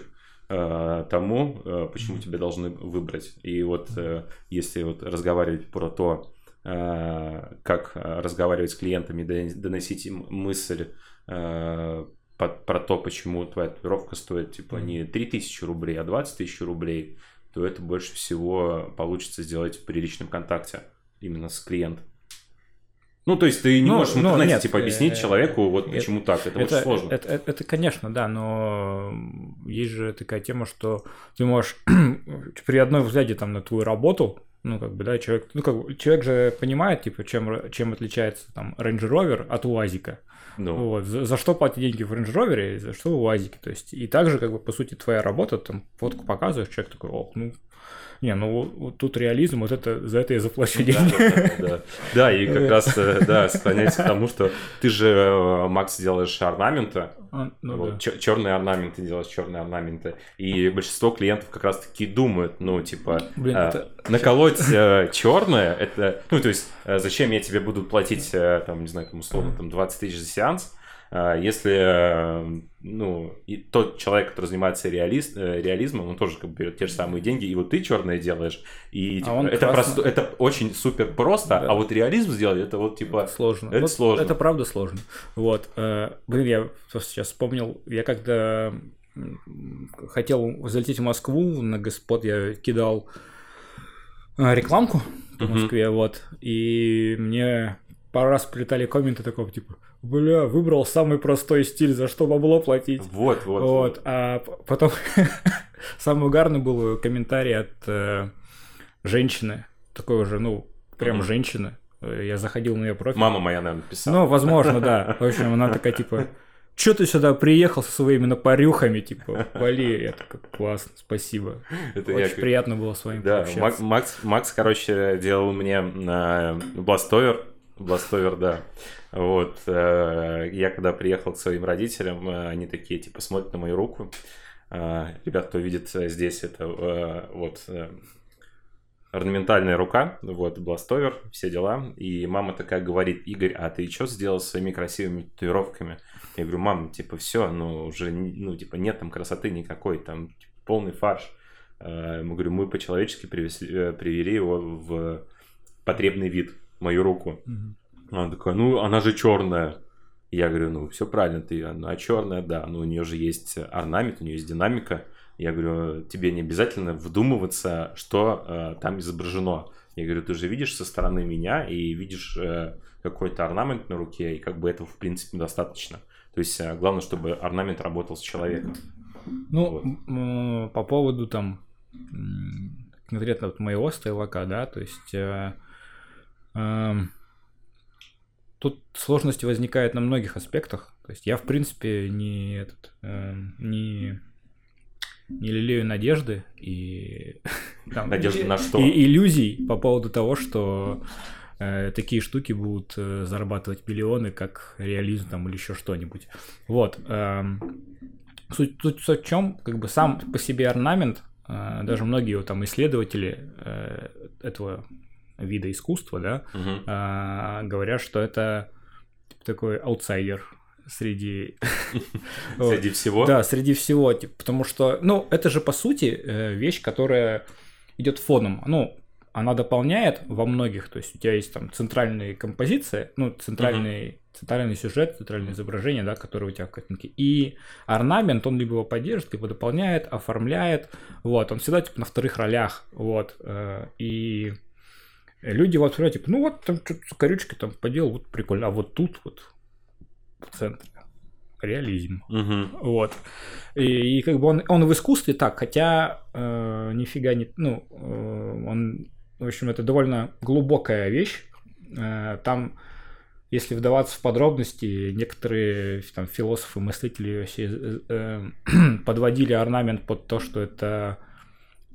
S2: э, тому, э, почему тебя должны выбрать. И вот э, если вот разговаривать про то, как э, разговаривать с клиентами, дон- доносить им мысль э, про то, почему твоя татуировка стоит типа не 3000 рублей, а 20 тысяч рублей, то это больше всего получится сделать в приличном контакте именно с клиентом. Ну, то есть ты не
S1: Ну,
S2: можешь в
S1: ну,
S2: интернете
S1: нет,
S2: типа объяснить
S1: э,
S2: человеку, вот
S1: это-
S2: почему так. Это,
S1: Это,
S2: очень сложно.
S1: Это, это- это, конечно, да, но есть же такая тема, что ты можешь при одной взгляде там на твою работу, ну, как бы, да, человек, ну, как бы, человек же понимает, типа, чем, чем отличается там Range Rover от УАЗика.
S2: Ну,
S1: Вот, за, за что платить деньги в Range Rover, за что в УАЗике. То есть, и также, как бы, по сути, твоя работа, там, фотку показываешь, человек такой, о, ну, не, ну, вот- вот тут реализм, вот это, за это я заплачу
S2: Да,
S1: деньги.
S2: да, да, да. Да, и как раз, э, да, склоняется к тому, что ты же, э, Макс, делаешь орнаменты,
S1: А, Ну, да.
S2: черные орнаменты делаешь, черные орнаменты, и большинство клиентов как раз таки думают, ну, типа,
S1: Блин,
S2: э,
S1: это-
S2: наколоть черное, это, ну, то есть, э, зачем я тебе буду платить, э, там, не знаю, там, условно, там, 20 тысяч за сеанс, если, э, ну, и тот человек, который занимается реалист, э, реализмом, он тоже как бы берет те же самые деньги, и вот ты черное делаешь, и типа,
S1: он
S2: это, просто, это очень супер просто,
S1: Да.
S2: а вот реализм сделать, это вот типа...
S1: Сложно.
S2: Это
S1: Вот
S2: сложно.
S1: Это правда сложно. Вот. э, Блин, я просто сейчас вспомнил, я когда хотел залететь в Москву на господ, я кидал рекламку в. Москве, вот, и мне пару раз прилетали комменты такого типа, бля, выбрал самый простой стиль, за что бабло платить.
S2: Вот, вот,
S1: Вот, а потом самый угарный был комментарий от э, женщины, такой уже, ну, прям
S2: Мгм.
S1: женщины. Э, Я заходил на ее профиль.
S2: Мама моя, наверное, писала.
S1: Ну, возможно, да. В общем, она такая, типа, Че ты сюда приехал со своими напорюхами, типа, вали. Я такой, классно, спасибо.
S2: это я
S1: Очень приятно было с вами
S2: Да,
S1: пообщаться.
S2: Мак- Макс, Макс, короче, делал мне на Бластовер. Бластовер, да. Вот. э, Я когда приехал к своим родителям, э, они такие, типа, смотрят на мою руку. Э, Ребят, кто видит здесь, это вот орнаментальная рука, вот, бластовер, все дела. И мама такая говорит, Игорь, а ты что сделал с своими красивыми татуировками? Я говорю, мам, типа, все, ну, уже, ну, типа, нет там красоты никакой, там типа, полный фарш. Мы говорю, мы по-человечески привели его в потребный вид, мою руку.
S1: Мгм.
S2: Она такая, ну, она же черная. Я говорю, ну, все правильно, ты, она черная, да, но у нее же есть орнамент, у нее есть динамика. Я говорю, тебе не обязательно вдумываться, что э, там изображено. Я говорю, ты же видишь со стороны меня и видишь э, какой-то орнамент на руке, и как бы этого, в принципе, достаточно. То есть э, главное, чтобы орнамент работал с человеком.
S1: Ну,
S2: Вот.
S1: по поводу там конкретно вот моего стрелака, да, то есть э, эм, тут сложности возникают на многих аспектах. То есть я, в принципе, не этот, эм, не не лелею надежды и там,
S2: Надежды
S1: и-
S2: на что?
S1: и иллюзий по поводу того, что э, такие штуки будут э, зарабатывать миллионы, как реализм там или еще что-нибудь. Вот. эм, Суть, суть, суть в чем, как бы сам по себе орнамент, э, даже многие вот там исследователи э, этого вида искусства, да,
S2: Мгм.
S1: а, говорят, что это такой аутсайдер среди...
S2: Среди всего.
S1: Да, среди всего, потому что, ну, это же по сути э, вещь, которая идет фоном. Ну, она дополняет во многих, то есть у тебя есть там центральные композиции, ну, центральный, центральный сюжет, центральное изображение, да, которое у тебя в картинке. И орнамент, он либо его поддерживает, либо дополняет, оформляет, вот, он всегда типа на вторых ролях, вот, э, и люди вот смотрят, типа, ну вот там что-то корючки там поделал, вот прикольно, а вот тут вот в центре реализм.
S2: Мгм.
S1: Вот. И, и как бы он, он в искусстве так, хотя э, нифига не... Ну, э, он, в общем, это довольно глубокая вещь. Э, там, если вдаваться в подробности, некоторые там философы, мыслители вообще э, подводили орнамент под то, что это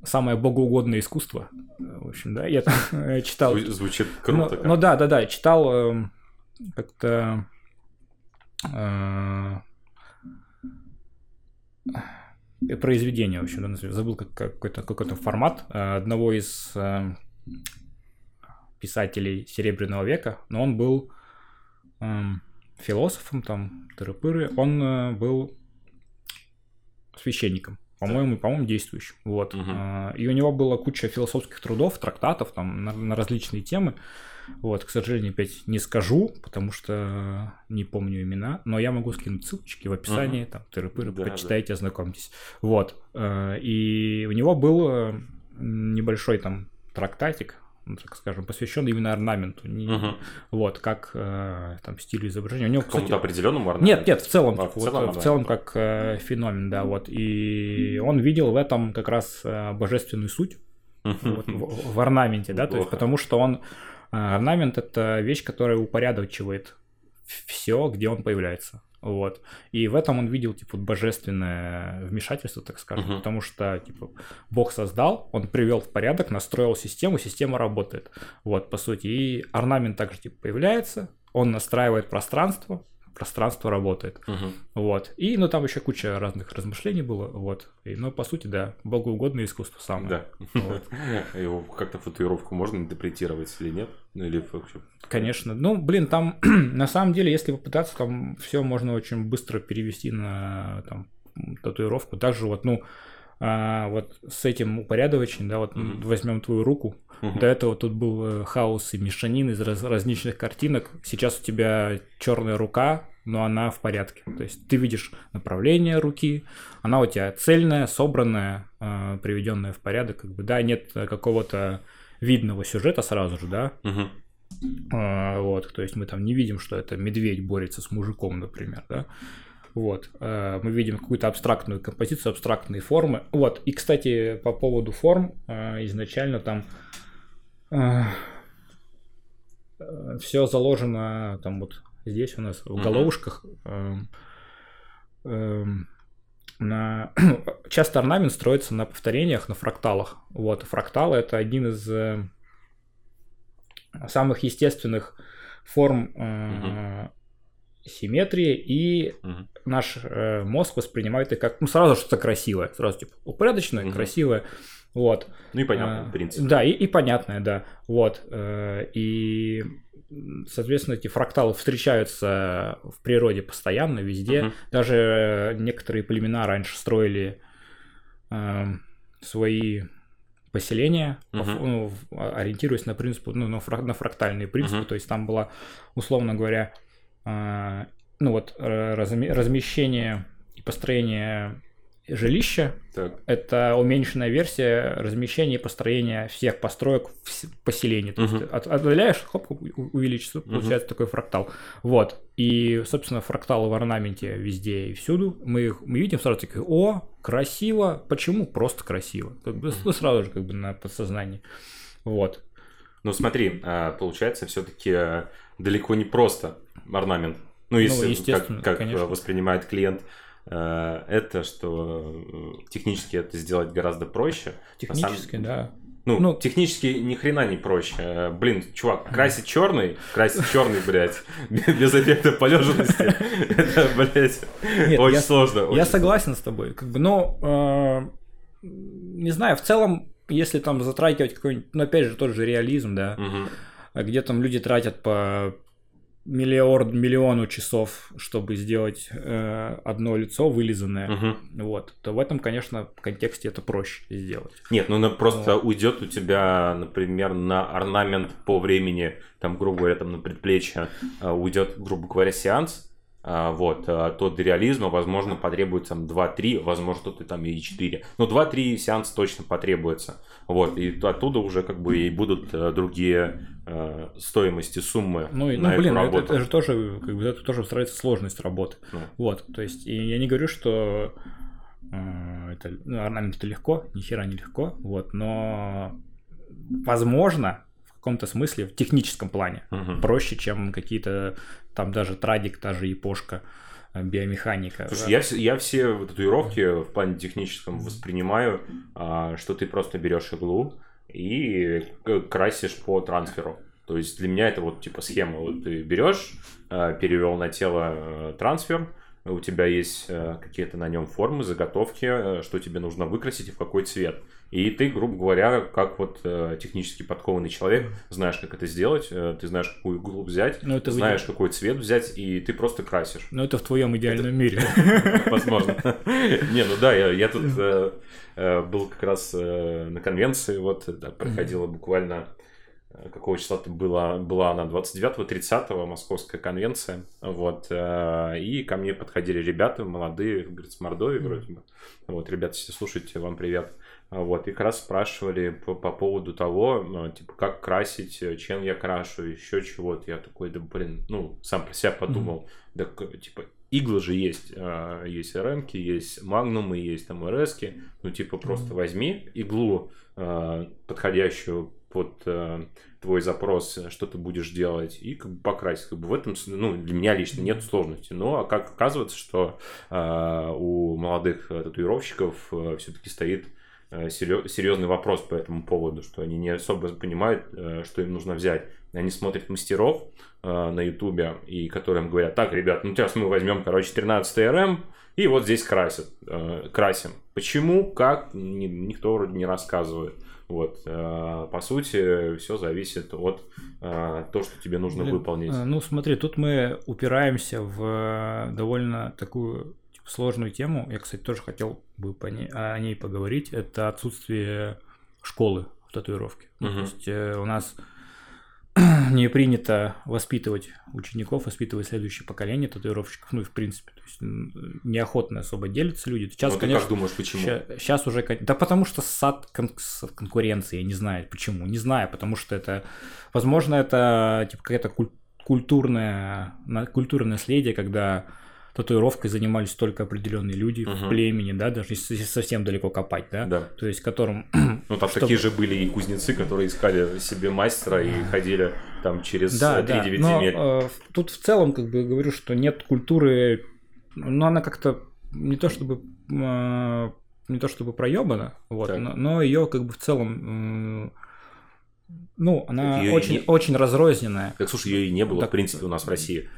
S1: самое богоугодное искусство. В общем, да, я там э, читал...
S2: Зву- Звучит круто.
S1: Ну, ну да, да, да, читал эм, как-то э, э, произведение, в общем, да, назовем. забыл как- какой-то какой-то формат э, одного из э, писателей Серебряного века, но он был эм, философом, там, тыры-пыры, он э, был священником. По-моему, по-моему, действующим. Вот. А, И у него была куча философских трудов, трактатов там на, на различные темы. Вот, к сожалению, опять не скажу, потому что не помню имена, но я могу скинуть ссылочки в описании, там, тыры-пыры,
S2: Да,
S1: почитайте, ознакомьтесь. Вот. э, И у него был э, небольшой там трактатик, так скажем, посвященный именно орнаменту. Не-
S2: Мгм.
S1: Вот, как э, там стилю изображения. У него,
S2: Какому-то
S1: кстати,
S2: орнаменту?
S1: нет, нет, в целом,
S2: А,
S1: типа,
S2: в
S1: вот,
S2: целом,
S1: в целом как э, феномен, да, вот. И он видел в этом как раз э, божественную суть вот, в, в орнаменте, да, то есть потому что он э, орнамент это вещь, которая упорядочивает все, где он появляется. Вот. И в этом он видел, типа, божественное вмешательство, так скажем.
S2: Мгм.
S1: Потому что, типа, Бог создал, он привел в порядок, настроил систему, система работает. Вот, по сути. И орнамент также, типа, появляется, он настраивает пространство, пространство работает.
S2: Мгм.
S1: Вот. И, ну, там еще куча разных размышлений было, вот. И, ну, по сути, да, богоугодное искусство самое.
S2: Да.
S1: Вот.
S2: Его как-то татуировку можно интерпретировать или нет? Ну или вообще...
S1: Конечно. Ну, блин, там, на самом деле, если попытаться, там все можно очень быстро перевести на там, татуировку. Также вот, ну, а, вот с этим упорядочением, да, вот
S2: Мгм.
S1: возьмем твою руку.
S2: Мгм.
S1: До этого тут был э, хаос и мешанин из раз- различных картинок. Сейчас у тебя черная рука, но она в порядке. То есть ты видишь направление руки, она у тебя цельная, собранная, э, приведенная в порядок. Как бы, да, нет э, какого-то видного сюжета сразу же, да,
S2: Мгм.
S1: а, Вот, то есть мы там не видим, что это медведь борется с мужиком, например, да. Вот, э, мы видим какую-то абстрактную композицию, абстрактные формы. Вот, и, кстати, по поводу форм, э, изначально там все заложено там вот здесь у нас в головушках. эм, эм, на... Часто орнамент строится на повторениях, на фракталах. Вот, фракталы это один из э, самых естественных форм э, симметрии, и
S2: Мгм.
S1: наш э, мозг воспринимает их как ну, сразу что-то красивое, сразу типа упорядоченное,
S2: Мгм.
S1: красивое. Вот.
S2: Ну и понятно,
S1: А,
S2: в принципе.
S1: Да, и, и понятное, да. Вот. э, И, соответственно, эти фракталы встречаются в природе постоянно, везде.
S2: Мгм.
S1: Даже э, некоторые племена раньше строили э, свои поселения, а- ориентируясь на принцип, ну, на, фрак- на фрактальные принципы.
S2: Мгм.
S1: То есть там было, условно говоря, э, ну вот э, разме- размещение и построение жилища
S2: Так.
S1: это уменьшенная версия размещения и построения всех построек в поселении. То есть
S2: Мгм.
S1: ты от- отдаляешь, хоп, увеличится, получается такой фрактал. Вот. И, собственно, фракталы в орнаменте везде и всюду. Мы их мы видим сразу такие, о, красиво. Почему? Просто красиво. Как бы, ну, сразу же как бы на подсознании. Вот.
S2: Ну смотри, а, получается все-таки далеко не просто орнамент. Ну, если
S1: естественно,
S2: как, как
S1: конечно.
S2: воспринимает клиент э, это, что э, технически это сделать гораздо проще. На самом-
S1: Технически, да.
S2: Ну,
S1: Ну-
S2: технически ни хрена не проще. Э, Блин, чувак, красить черный, красить черный, блядь, без эффекта полеженности, это, блядь, очень сложно.
S1: Я согласен с тобой. Как бы, но э, не знаю, в целом, если там затрагивать какой-нибудь, ну, опять же, тот же реализм, да, где там люди тратят по миллиард, миллиону часов, чтобы сделать э, одно лицо вылизанное,
S2: Мгм.
S1: вот, то в этом, конечно, контексте это проще сделать.
S2: Нет, ну просто уйдет у тебя, например, на орнамент по времени, там, грубо говоря, там на предплечье а, уйдет, грубо говоря, сеанс, а, вот, то до реализма, возможно, потребуется там 2-3, возможно, что-то там и 4. Но 2-3 сеанса точно потребуется. Вот, и оттуда уже как бы и будут э, другие э, стоимости, суммы
S1: Ну, и,
S2: на
S1: ну
S2: эту
S1: блин, это,
S2: работу.
S1: это же тоже, как бы, это тоже встраивается сложность работы.
S2: Ну.
S1: Вот, то есть, и я не говорю, что э, это, ну, орнамент это легко, ни хера не легко, вот, но возможно, в каком-то смысле, в техническом плане,
S2: Мгм.
S1: проще, чем какие-то там даже традик, та же япошка, э, биомеханика.
S2: Слушай,
S1: да.
S2: я, все- я все татуировки в плане техническом воспринимаю, а, что ты просто берешь иглу и красишь по трансферу. То есть для меня это вот типа схема. Вот ты берешь, а, перевел на тело э, трансфер, у тебя есть э, какие-то на нем формы, заготовки, э, что тебе нужно выкрасить и в какой цвет. И ты, грубо говоря, как вот э, технически подкованный человек, знаешь, как это сделать, ты знаешь, какую иглу взять,
S1: Ну, это
S2: знаешь,
S1: иде-
S2: какой цвет взять, и ты просто красишь.
S1: Ну, это в твоем идеальном мире.
S2: Возможно. Не, ну да, я, тут был как раз на конвенции, вот, проходила буквально, какого числа это была, была она, 29-30 московская конвенция, вот, э, и ко мне подходили ребята молодые, говорят, с Мордовии вроде бы, вот, ребята, если слушаете, вам привет, вот, и как раз спрашивали по, по поводу того, ну, типа, как красить, э, чем я крашу, еще чего-то. Я такой, да, блин, ну, сам про себя подумал, да, к- типа, иглы же есть, есть РМки, есть магнумы, есть там РСки, ну, типа, просто возьми иглу, подходящую под а, твой запрос, что ты будешь делать, и как бы покрасить. Как бы в этом, ну, для меня лично нет сложности. Но а как оказывается, что а, у молодых э, татуировщиков все-таки стоит э, серьезный вопрос по этому поводу, что они не особо понимают, э, что им нужно взять. Они смотрят мастеров э, на Ютубе, и которым говорят, так, ребят, ну сейчас мы возьмем, короче, 13 РМ, и вот здесь красят, э, красим. Почему, как, ни- никто вроде не рассказывает. Вот, э, по сути, все зависит от э, того, что тебе нужно
S1: Блин,
S2: выполнить.
S1: э, Ну, смотри, тут мы упираемся в довольно такую типа, сложную тему. Я, кстати, тоже хотел бы по ней- о ней поговорить. Это отсутствие школы в татуировке. Ну, то есть у нас не принято воспитывать учеников, воспитывать следующее поколение татуировщиков. Ну и в принципе, то есть неохотно особо делятся люди. Сейчас,
S2: ты
S1: конечно,
S2: как думаешь, почему?
S1: Сейчас уже... Да потому что сад кон- конкуренции, я не знаю почему. Не знаю, потому что это... Возможно, это типа какая-то куль- культурная, на- культурное наследие, когда татуировкой занимались только определенные люди в
S2: Мгм.
S1: племени, да, даже если совсем далеко копать, да,
S2: Да.
S1: то есть которым
S2: Ну, там
S1: Чтобы-
S2: такие же были и кузнецы, которые искали себе мастера и ходили там через
S1: Да,
S2: э, три
S1: да.
S2: девять
S1: Но
S2: земель.
S1: э, тут в целом, как бы говорю, что нет культуры, ну, она как-то не то чтобы э, не то чтобы проебана, вот,
S2: Так.
S1: но, но ее как бы в целом, м, ну, она
S2: и
S1: очень,
S2: не-
S1: очень разрозненная.
S2: Так, слушай, ее и не было,
S1: Так,
S2: в принципе, у нас в России.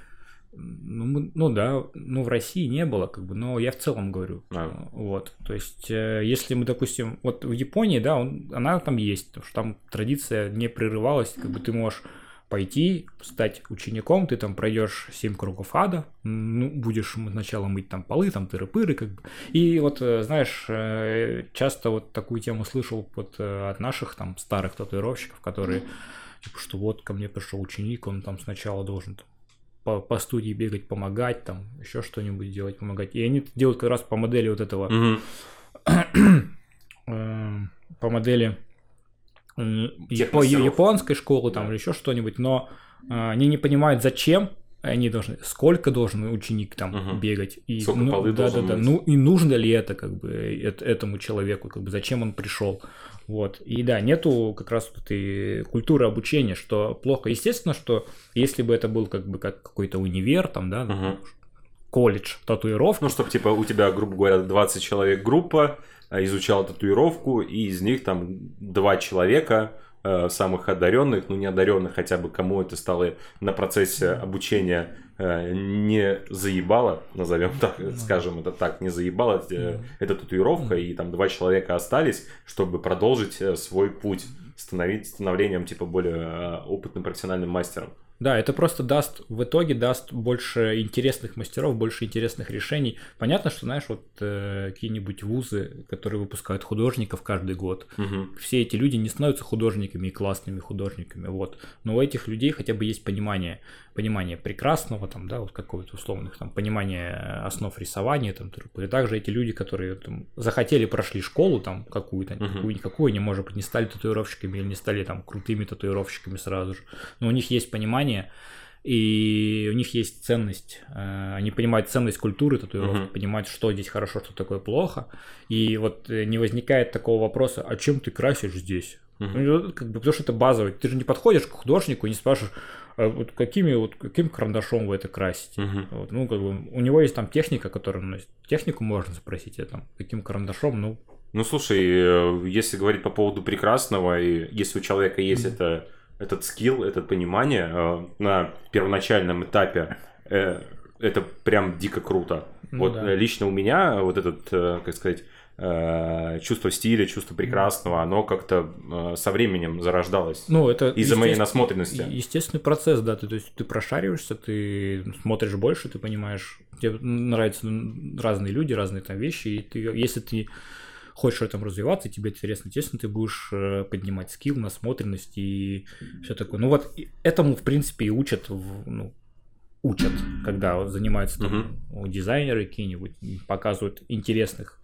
S1: Ну, мы- ну да, ну в России не было, как бы, но я в целом говорю.
S2: А.
S1: Вот, то есть, э, если мы, допустим, вот в Японии, да, он, она там есть, потому что там традиция не прерывалась, как бы ты можешь пойти, стать учеником, ты там пройдешь 7 кругов ада, ну, будешь сначала мыть там полы, там тыры-пыры, как бы. И вот, э, знаешь, э, часто вот такую тему слышал вот от наших там старых татуировщиков, которые, типа, что вот ко мне пришел ученик, он там сначала должен там, по, по студии бегать, помогать, там, еще что-нибудь делать, помогать. И они это делают как раз по модели вот этого,
S2: Мгм.
S1: э, по модели э,
S2: Тех
S1: япо-
S2: мастеров.
S1: японской школы там
S2: Да.
S1: или еще что-нибудь, но э, они не понимают, зачем они должны, сколько должен ученик там
S2: Мгм.
S1: бегать, и
S2: Сколько
S1: ну, да, да, да, ну и нужно ли это как бы эт- этому человеку, как бы зачем он пришел, вот. И да, нету как раз вот этой культуры обучения, что плохо. Естественно, что если бы это был как бы как какой-то универ, там, да,
S2: Мгм.
S1: колледж татуировок,
S2: Ну, чтобы, типа, у тебя, грубо говоря, 20 человек группа а, изучала татуировку, и из них там два человека э, самых одаренных, ну не одаренных хотя бы, кому это стало на процессе обучения э, не заебало, назовем так, скажем это так, не заебало э, эта татуировка, и там два человека остались, чтобы продолжить э, свой путь, становить становлением типа более опытным профессиональным мастером.
S1: Да, это просто даст, в итоге даст больше интересных мастеров, больше интересных решений. Понятно, что, знаешь, вот э, какие-нибудь вузы, которые выпускают художников каждый год,
S2: Мгм.
S1: все эти люди не становятся художниками и классными художниками, вот. Но у этих людей хотя бы есть понимание, понимание прекрасного, там, да, вот какого-то условных, там, понимание основ рисования, там, т.п. и также эти люди, которые там захотели, прошли школу, там, какую-то,
S2: Мгм.
S1: какую-никакую, они, может быть, не стали татуировщиками или не стали, там, крутыми татуировщиками сразу же, но у них есть понимание, и у них есть ценность, э, они понимают ценность культуры татуировки,
S2: Мгм.
S1: понимают, что здесь хорошо, что такое плохо, и вот э, не возникает такого вопроса, а чем ты красишь здесь? Ну, как бы, потому что это базовый. Ты же не подходишь к художнику и не спрашиваешь, а вот какими вот каким карандашом вы это красите.
S2: Мгм.
S1: Вот, ну, как бы, у него есть там техника, которую носит. Технику можно спросить, а там, каким карандашом, ну,
S2: Ну, слушай, э, если говорить по поводу прекрасного, и если у человека есть это, этот скилл, это понимание э, на первоначальном этапе, э, это прям дико круто.
S1: Ну
S2: вот
S1: да.
S2: э, лично у меня вот этот, э, как сказать, э, чувство стиля, чувство прекрасного, оно как-то э, со временем зарождалось.
S1: ну, это...
S2: Из-за моей насмотренности.
S1: Естественный процесс, да, ты, то есть ты прошариваешься, ты смотришь больше, ты понимаешь, тебе нравятся разные люди, разные там вещи, и ты, если ты хочешь в этом развиваться, тебе интересно, естественно, ты будешь э, поднимать скилл, насмотренность и все такое. Ну вот этому, в принципе, и учат, в- ну, учат, когда занимаются там дизайнеры какие-нибудь, показывают интересных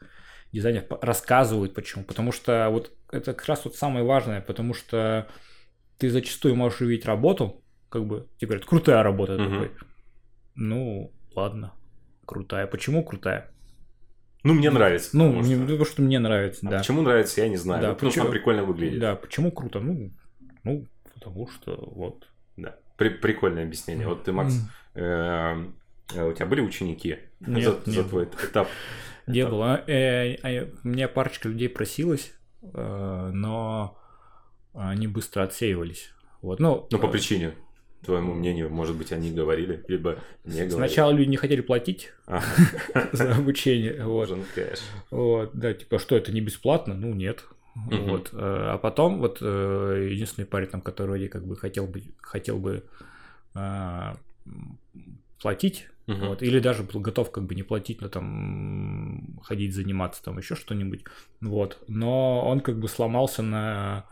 S1: дизайнеров, рассказывают почему. Потому что вот это как раз вот самое важное, потому что ты зачастую можешь увидеть работу, как бы тебе говорят, крутая работа
S2: Мгм.
S1: такой. Ну, ладно, крутая. Почему крутая?
S2: Ну, мне нравится.
S1: Ну,
S2: потому
S1: не-
S2: что-
S1: потому что мне нравится,
S2: А
S1: да.
S2: почему нравится, я не знаю.
S1: Да,
S2: Ну, потому что
S1: почему-
S2: он прикольно выглядит.
S1: Да, почему круто? Ну, ну, потому что вот.
S2: Да. При- прикольное объяснение. Вот ты, Макс, э, э, у тебя были ученики
S1: Нет,
S2: за,
S1: не
S2: за твой этап?
S1: Не
S2: этап?
S1: было. Э, а я- Мне парочка людей просилась, э, но они быстро отсеивались. Вот, ну,
S2: Ну, по
S1: э,
S2: причине, твоему мнению, может быть, они говорили, либо не говорили.
S1: Сначала люди не хотели платить
S2: Ага.
S1: за обучение, вот. Да, типа, что это не бесплатно? Ну, нет. Вот. э, А потом вот э, единственный парень, там, который вроде как бы хотел бы, хотел бы а, платить, вот, или даже был готов как бы не платить, но там ходить заниматься, там еще что-нибудь, вот. Но он как бы сломался на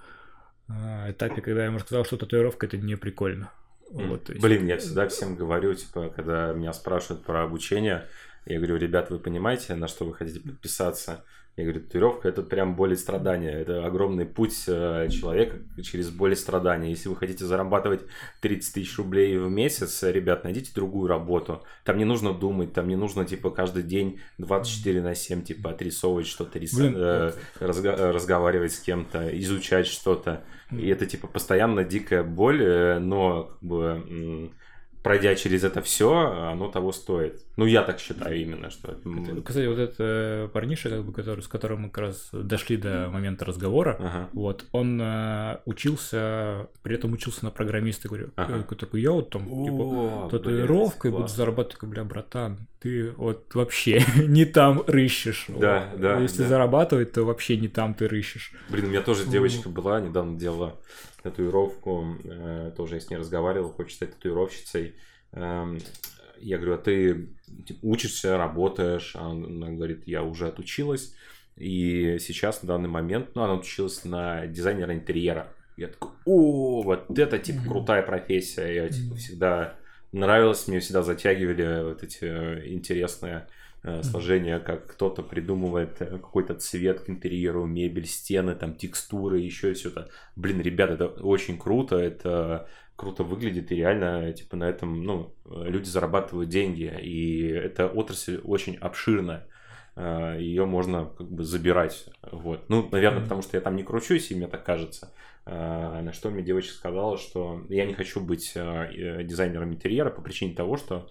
S1: а, этапе, когда я ему сказал, что татуировка это не прикольно. Вот, есть-
S2: Блин, я всегда всем говорю, типа, когда меня спрашивают про обучение, я говорю, ребят, вы понимаете, на что вы хотите подписаться? Я говорю, татуировка это прям боль и страдания. Это огромный путь э, человека через боль и страдания. Если вы хотите зарабатывать 30 тысяч рублей в месяц, ребят, найдите другую работу. Там не нужно думать, там не нужно, типа, каждый день 24 на 7, типа, отрисовывать что-то, рис- э, э, разговаривать с кем-то, изучать что-то. И это, типа, постоянно дикая боль, э, но, как бы, пройдя через это все, оно того стоит. Ну, я так считаю именно, что...
S1: Кстати, вот этот э, парниша, как бы, который, с которым мы как раз дошли до момента разговора,
S2: Ага.
S1: вот, он э, учился, при этом учился на программиста, говорю,
S2: Ага.
S1: э, такой, я вот там, типа, татуировкой буду зарабатывать, бля, братан, ты вот вообще не там рыщешь.
S2: Да,
S1: Вот.
S2: да,
S1: Если
S2: да.
S1: зарабатывать, то вообще не там ты рыщешь.
S2: Блин, у меня тоже девочка была, недавно делала татуировку, э, тоже я с ней разговаривал, хочет стать татуировщицей. Эм, я говорю, а ты учишься, работаешь? А Она говорит, я уже отучилась, и сейчас на данный момент, ну, она училась на дизайнера интерьера. Я такой, о, вот это, типа, крутая профессия. Я, типа, всегда нравилось, мне всегда затягивали вот эти э, интересные э, сложения, как кто-то придумывает э, какой-то цвет к интерьеру, мебель, стены, там, текстуры, еще что-то. Блин, ребята, это очень круто, это круто выглядит, и реально, типа, на этом, ну, э, люди зарабатывают деньги, и эта отрасль очень обширная. Ее можно как бы забирать. Вот. Ну, наверное,
S1: Мгм.
S2: потому что я там не кручусь, и мне так кажется. На что мне девочка сказала, что я не хочу быть дизайнером интерьера по причине того, что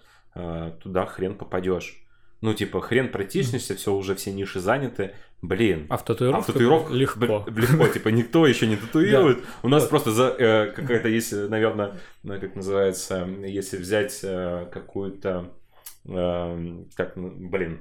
S2: туда хрен попадешь. Ну, типа, хрен протиснешься, все уже все ниши заняты. Блин.
S1: А в
S2: А
S1: татуировках
S2: в татуировках
S1: легко.
S2: б- легко, типа, никто еще не татуирует. У нас просто за, э, какая-то есть, наверное, ну, как называется, если взять э, какую-то, э, как, ну, блин,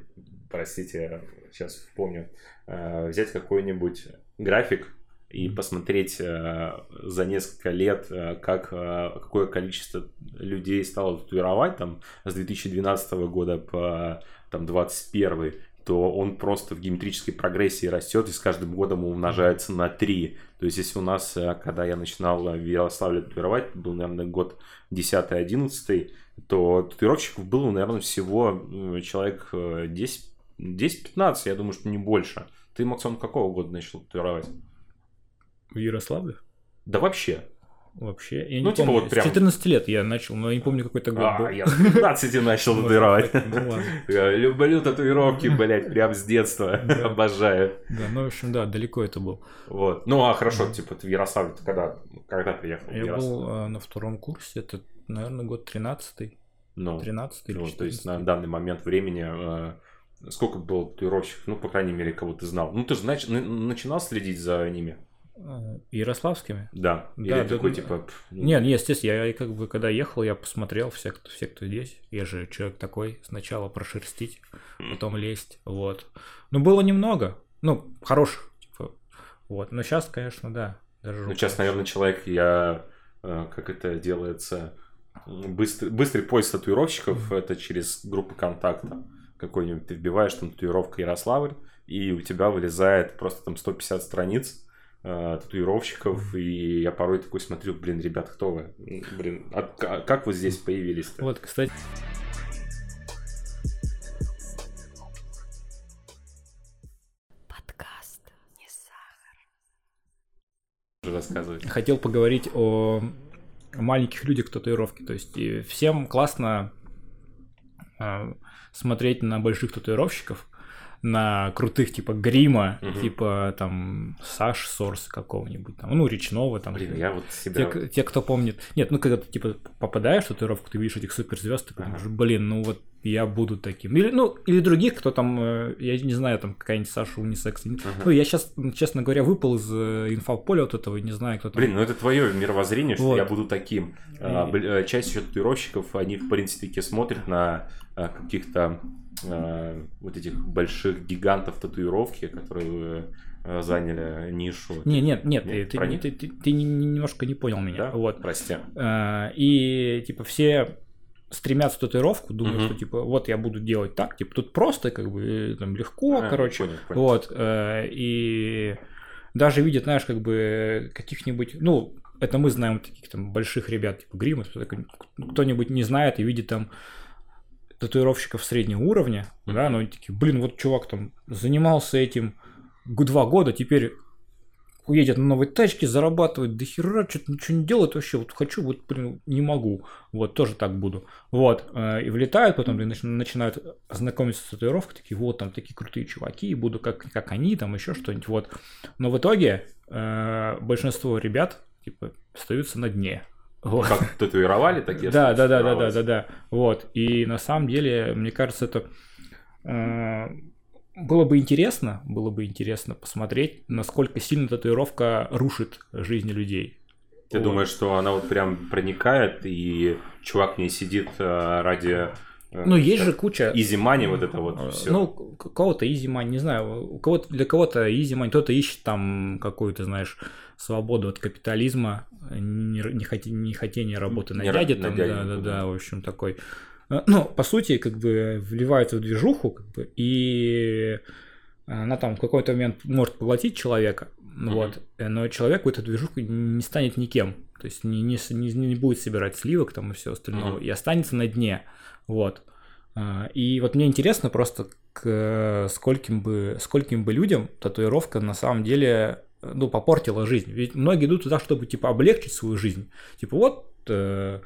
S2: простите, сейчас вспомню, Э, взять какой-нибудь график и посмотреть э, за несколько лет, э, как э, какое количество людей стало татуировать там с 2012 года по там 21 то он просто в геометрической прогрессии растет и с каждым годом умножается на 3. То есть, если у нас, э, когда я начинал в Ярославле татуировать, был, наверное, год 10-11, то татуировщиков было, наверное, всего э, человек э, 10 10-15, я думаю, что не больше. Ты, Максон, какого года начал татуировать?
S1: В Ярославле?
S2: Да вообще.
S1: Вообще, я
S2: Ну,
S1: не
S2: типа
S1: помню.
S2: вот прям-
S1: С 14 лет я начал, но я не помню, какой это год
S2: А,
S1: был.
S2: я с 15 начал татуировать. Люблю татуировки, блядь, прям с детства. Обожаю.
S1: Да, ну, в общем, да, далеко это был.
S2: Вот. Ну, а хорошо, типа, ты в Ярославле, ты когда, когда приехал
S1: Я
S2: Ярославль?
S1: был э, на втором курсе, это, наверное, год 13
S2: Ну,
S1: 13 или
S2: ну, то есть на
S1: 14.
S2: данный момент времени э, сколько было татуировщиков, ну, по крайней мере, кого ты знал? Ну, ты же нач- на- начинал следить за ними?
S1: Э, Ярославскими?
S2: Да.
S1: Да,
S2: Или
S1: да,
S2: такой,
S1: да.
S2: типа... ну,
S1: Нет, естественно, я как бы когда ехал, я посмотрел все, кто, все, кто здесь. Я же человек такой, сначала прошерстить, потом лезть, вот. Ну, было немного, ну, хороших, типа, вот. Но сейчас, конечно, да. Даже
S2: Ну, сейчас, наверное, человек, я... э, Как это делается? Быстрый, быстрый поиск татуировщиков, это через группы контакта. Какой-нибудь ты вбиваешь там татуировка Ярославль, и у тебя вылезает просто там 150 страниц татуировщиков, и я порой такой смотрю, блин, ребят, кто вы? Блин, а как вы здесь появились-то?
S1: Вот, кстати,
S3: Подкаст не сахар.
S2: рассказывать.
S1: хотел поговорить о маленьких людях татуировки. То есть всем классно а, смотреть на больших татуировщиков, на крутых, типа, Грима,
S2: Мгм.
S1: типа, там, Саш Сорс какого-нибудь, там, ну, Речного, там.
S2: Блин, я вот себя...
S1: те, те, кто помнит. Нет, ну, когда ты, типа, попадаешь в татуировку, ты видишь этих суперзвезд, ты
S2: Ага.
S1: думаешь, блин, ну, вот я буду таким. Или, ну, или других, кто там, э, я не знаю, там, какая-нибудь Саша Унисекс.
S2: Ага.
S1: Ну, я сейчас, честно говоря, выпал из э, инфополя вот этого, не знаю, кто там.
S2: Блин, ну это твое мировоззрение, что
S1: Вот.
S2: я буду таким. А,
S1: И-
S2: э, часть еще татуировщиков, они, в принципе, смотрят на каких-то а, вот этих больших гигантов татуировки, которые э, заняли нишу.
S1: Не, нет, нет,
S2: Нет,
S1: ты, ты, ты, ты- ты не- немножко не понял меня.
S2: Да?
S1: Вот.
S2: Прости.
S1: А, И, типа, все стремятся татуировку, думают,
S2: Мгм.
S1: что, типа, вот я буду делать так, типа, тут просто, как бы, э, там, легко,
S2: А,
S1: короче.
S2: понял, понял.
S1: Вот, э, и даже видят, знаешь, как бы каких-нибудь, ну, это мы знаем таких там больших ребят, типа Грима, кто-нибудь не знает и видит там татуировщиков среднего уровня, да,
S2: Мгм.
S1: но они такие, блин, вот чувак там занимался этим два года, теперь едет на новой тачке, зарабатывает до хера, что-то ничего не делает вообще, вот хочу, вот, блин, не могу, вот, тоже так буду, вот, э, и влетают, потом блин, нач- начинают знакомиться с татуировкой, такие, вот, там такие крутые чуваки, буду как, как они, там еще что-нибудь, вот, но в итоге э, большинство ребят, типа, остаются на дне, вот.
S2: Как татуировали такие?
S1: Да, да, да, да, да, да, да. Вот. И на самом деле, мне кажется, это э, было бы интересно, было бы интересно посмотреть, насколько сильно татуировка рушит жизни людей.
S2: Ты
S1: Вот.
S2: думаешь, что она вот прям проникает, и чувак не сидит э, ради... э,
S1: Ну, есть же куча...
S2: Money, вот это вот
S1: Э,
S2: все.
S1: Ну, у кого-то money, не знаю, у кого-то, для кого-то money, кто-то ищет там какую-то, знаешь, свободу от капитализма, не, не, хоте- не хотение работы на дяде, там,
S2: дяденьку,
S1: да, да,
S2: да.
S1: да, в общем, такой. Э, Ну, по сути, как бы вливается в движуху, как бы, и она там в какой-то момент может поглотить человека, вот, э, но человек в эту движуху не станет никем, то есть не, не, не, будет собирать сливок там и все остальное, и останется на дне, вот. А, И вот мне интересно просто, к скольким бы, скольким бы людям татуировка на самом деле э, ну, попортила жизнь. Ведь многие идут туда, чтобы типа облегчить свою жизнь. Типа вот э,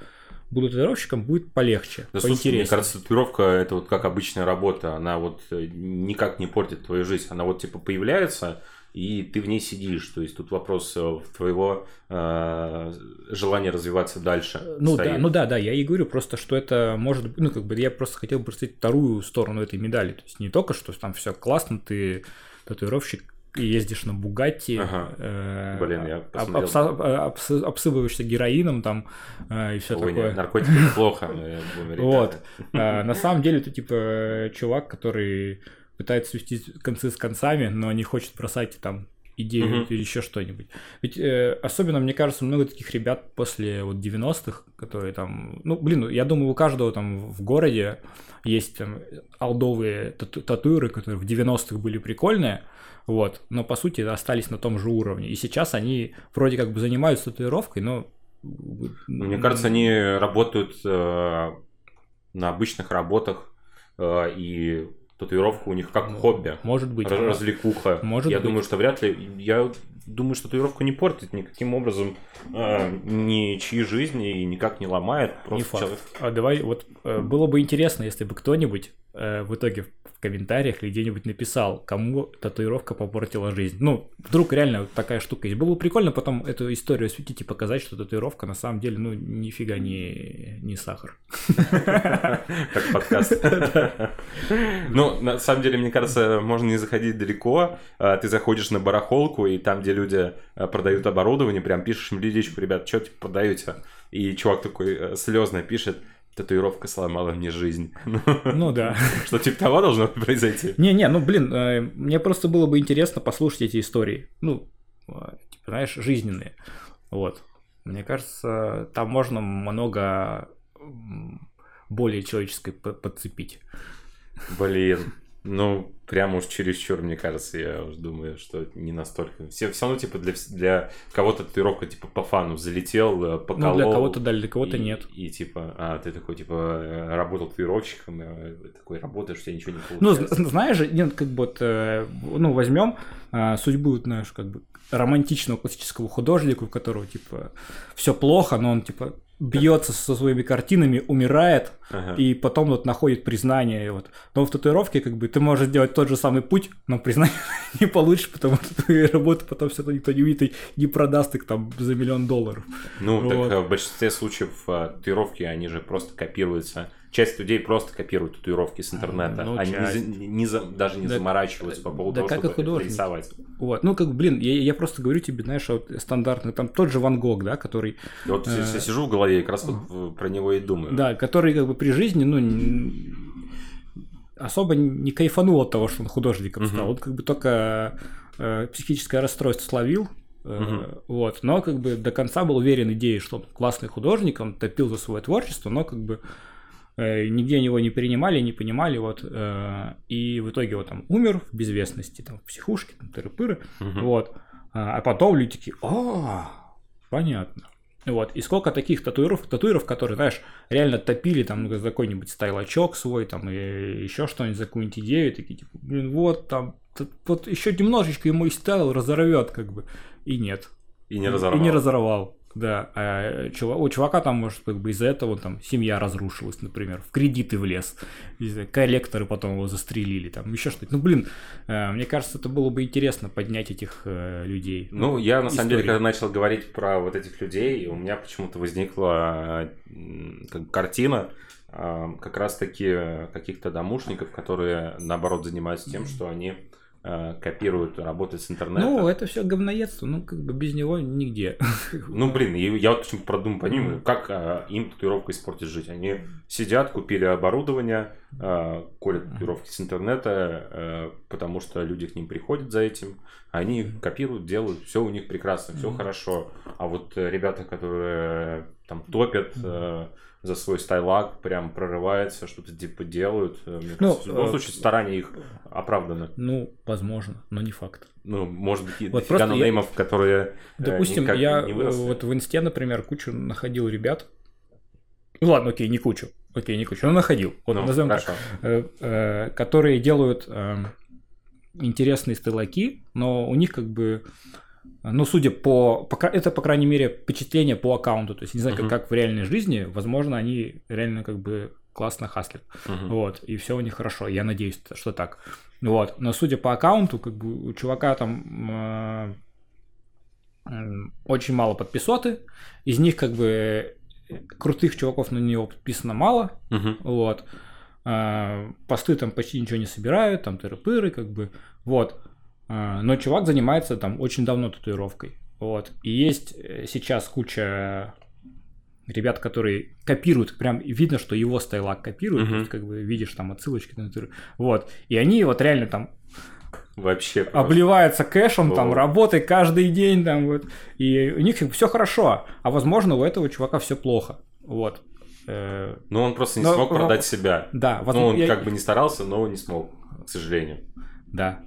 S1: буду татуировщиком, будет полегче,
S2: Да, слушай, мне
S1: поинтереснее.
S2: кажется, татуировка это вот как обычная работа, она вот э, никак не портит твою жизнь, она вот типа появляется, и ты в ней сидишь, то есть тут вопрос э, твоего э, желания развиваться дальше.
S1: Ну
S2: стоит.
S1: да, ну да, да, я и говорю просто, что это может быть, ну как бы я просто хотел бы представить вторую сторону этой медали, то есть не только, что там все классно, ты татуировщик, и ездишь на Бугатти,
S2: Ага.
S1: э,
S2: Блин, я
S1: об-
S2: посмотрел.
S1: обса- обсы- обсыпаиваешься героином там э, и все
S2: Ой,
S1: такое.
S2: нет, наркотики плохо. э.
S1: Вот. А, на самом деле ты типа э, чувак, который пытается свести концы с концами, но не хочет бросать там идею
S2: Мгм.
S1: или еще что-нибудь. Ведь э, особенно, мне кажется, много таких ребят после вот 90-х, которые там... Ну, блин, я думаю, у каждого там в городе есть там алдовые тату- татуиры, которые в 90-х были прикольные, вот, но по сути остались на том же уровне. И сейчас они вроде как бы занимаются татуировкой, но...
S2: Мне кажется, они работают э, на обычных работах, э, и татуировка у них как хобби.
S1: Может быть.
S2: Раз- развлекуха.
S1: Может
S2: я
S1: быть.
S2: думаю, что вряд ли. Я думаю, что татуировка не портит никаким образом э, ничьи жизни и никак не ломает.
S1: Не
S2: Просто
S1: факт.
S2: человек.
S1: А давай, вот э, было бы интересно, если бы кто-нибудь э, в итоге комментариях или где-нибудь написал, кому татуировка попортила жизнь. Ну, вдруг реально такая штука есть. Было бы прикольно потом эту историю осветить и показать, что татуировка на самом деле, ну, нифига не, не сахар.
S2: Как подкаст. Ну, на самом деле, мне кажется, можно не заходить далеко. А, Ты заходишь на барахолку, и там, где люди а, продают оборудование, прям пишешь им людичку, ребят, что типа продаете? И чувак такой слезно пишет, татуировка сломала мне жизнь.
S1: Ну да.
S2: Что типа того должно произойти?
S1: Не-не, ну блин, э, мне просто было бы интересно послушать эти истории. Ну, э, типа, знаешь, жизненные. Вот. Мне кажется, там можно много более человеческой по- подцепить.
S2: Блин, ну, прям уж чересчур, мне кажется, я уж думаю, что не настолько. Все, все равно, типа, для, для кого-то татуировка, типа, по фану залетел, э, поколол.
S1: Ну, для кого-то да, для кого-то
S2: и,
S1: нет.
S2: И, типа, а, ты такой, типа, э, работал татуировщиком, э, такой, работаешь, у тебя ничего не
S1: Ну,
S2: получается.
S1: з- знаешь, нет, как бы вот, э, ну, возьмем судьбу, знаешь, как бы романтичного классического художника, у которого, типа, все плохо, но он, типа, бьется со своими картинами, умирает,
S2: Ага.
S1: и потом вот находит признание. Вот. Но в татуировке как бы ты можешь сделать тот же самый путь, но признание не получишь, потому что твои работы потом все равно никто не увидит и не продаст их там за миллион долларов.
S2: Ну,
S1: Вот.
S2: так в большинстве случаев э, татуировки, они же просто копируются. Часть людей просто копируют татуировки с интернета.
S1: Ну,
S2: они не
S1: часть.
S2: за- не за- даже не
S1: Да-
S2: заморачиваются по поводу
S1: да
S2: того,
S1: как
S2: чтобы рисовать.
S1: Вот. Ну, как блин, я, я просто говорю тебе, знаешь, вот стандартный, там тот же Ван Гог, да, который,
S2: И вот я
S1: Э,
S2: сижу в голове и как раз вот про него и думаю.
S1: да, который как бы при жизни, ну, особо не кайфанул от того, что он художником
S2: Мгм.
S1: стал. Он как бы только э, психическое расстройство словил,
S2: Мгм.
S1: вот, но как бы до конца был уверен идее, что он классный художник, он топил за свое творчество, но как бы нигде его не принимали, не понимали, вот, э, и в итоге вот там умер в безвестности, там, в психушке, там, тыры-пыры,
S2: Мгм.
S1: вот, а а потом люди такие, о, понятно. Вот, и сколько таких татуиров, татуиров, которые, знаешь, реально топили там за какой-нибудь стайлачок свой, там, и еще что-нибудь за какую-нибудь идею, такие, типа, блин, вот там, вот еще немножечко ему и стайл разорвет, как бы, и нет.
S2: И не разорвал.
S1: И не разорвал. Да, а чува- у чувака там, может, как бы из-за этого там семья разрушилась, например, в кредиты влез, коллекторы потом его застрелили, там еще что-то. Ну, блин, э, мне кажется, это было бы интересно поднять этих э, людей.
S2: Ну, я на самом деле, когда начал говорить про вот этих людей, у меня почему-то возникла как картина а, как раз-таки каких-то домушников, которые, наоборот, занимаются тем, что они копируют работы с интернета.
S1: Ну, это все говноедство, ну, как бы без него нигде.
S2: Ну, блин, и я вот почему продумал по ним, как а, им татуировка испортит жить. Они сидят, купили оборудование, а, колят татуировки с интернета, а, потому что люди к ним приходят за этим, они копируют, делают, все у них прекрасно, все хорошо. А вот э, ребята, которые там топят э, за свой стайлак, прям прорываются, что-то типа делают, э, мне
S1: Ну,
S2: кажется, в любом
S1: э,
S2: случае старания их оправданы.
S1: Ну, возможно, но не факт.
S2: Ну, может быть,
S1: Вот
S2: дофига
S1: просто я-
S2: которые э,
S1: Допустим,
S2: никак
S1: я
S2: не
S1: э,
S2: выросли.
S1: вот в инсте, например, кучу находил ребят. Ну ладно, окей, не кучу. Окей, не кучу, но находил. Вот
S2: Ну,
S1: назовем так. Э, э, которые делают э, интересные стеллаки, но у них как бы, ну, судя по, по это, по крайней мере, впечатление по аккаунту, то есть не знаю, как,
S2: Мгм.
S1: как в реальной жизни, возможно, они реально как бы классно хаслят,
S2: Мгм.
S1: вот, и все у них хорошо, я надеюсь, что так, вот, но судя по аккаунту, как бы у чувака там э, м, очень мало подписоты, из них как бы крутых чуваков на него подписано мало,
S2: Мгм.
S1: вот. А, Посты там почти ничего не собирают, там тыры-пыры, как бы, вот. А, Но чувак занимается там очень давно татуировкой, вот. И есть э, сейчас куча ребят, которые копируют, прям видно, что его стайлак копируют, есть, как бы видишь там отсылочки на татуировку, вот. И они вот реально там
S2: Вообще просто.
S1: обливаются кэшем, там,
S2: О.
S1: работой каждый день, там, вот, и у них все хорошо, а возможно у этого чувака все плохо, вот.
S2: Ну, он просто не
S1: Но-
S2: смог продать себя.
S1: Да,
S2: Ну,
S1: возможно,
S2: он
S1: я-
S2: как бы не старался, но не смог, к сожалению.
S1: Да.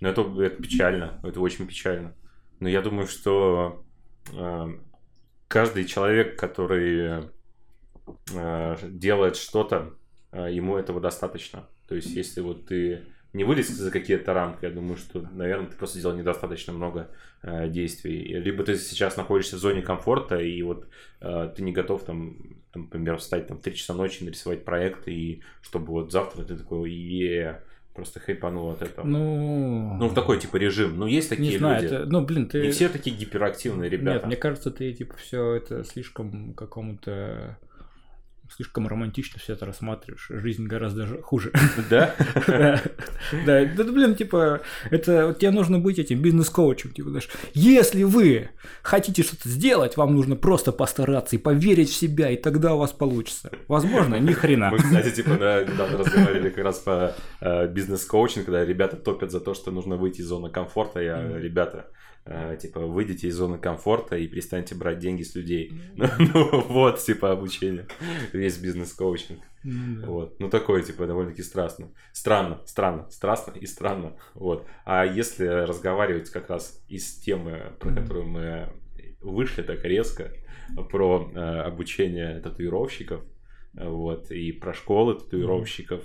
S2: Но это, это печально, это очень печально. Но я думаю, что э, каждый человек, который э, делает что-то, э, ему этого достаточно. То есть, если вот ты не вылез за какие-то рамки, я думаю, что, наверное, ты просто сделал недостаточно много э, действий. Либо ты сейчас находишься в зоне комфорта, и вот э, ты не готов там, там, например, встать там в 3 часа ночи, нарисовать проект, и чтобы вот завтра ты такой, е просто хайпанул от этого.
S1: Ну,
S2: Ну, в такой типа режим. Ну, есть такие
S1: не знаю,
S2: люди.
S1: это, ну, блин, ты...
S2: Не все такие гиперактивные ребята.
S1: Нет, мне кажется, ты, типа, все это слишком какому-то... Слишком романтично все это рассматриваешь. Жизнь гораздо хуже.
S2: Да?
S1: Да, да, блин, типа, это тебе нужно быть этим бизнес-коучем, типа, знаешь, если вы хотите что-то сделать, вам нужно просто постараться и поверить в себя, и тогда у вас получится. Возможно, ни хрена.
S2: Мы, кстати, типа, да, недавно разговаривали как раз по э, бизнес-коучинг, когда ребята топят за то, что нужно выйти из зоны комфорта. Я, ребята, типа, выйдите из зоны комфорта и перестаньте брать деньги с людей. Ну, вот, типа, обучение. Весь бизнес-коучинг.
S1: Ну.
S2: Вот. Ну, такое, типа, довольно-таки страстно. Странно, странно, страстно и странно. Вот. А если разговаривать как раз из темы, про которую мы вышли так резко, про э, обучение татуировщиков, э, вот, и про школы татуировщиков,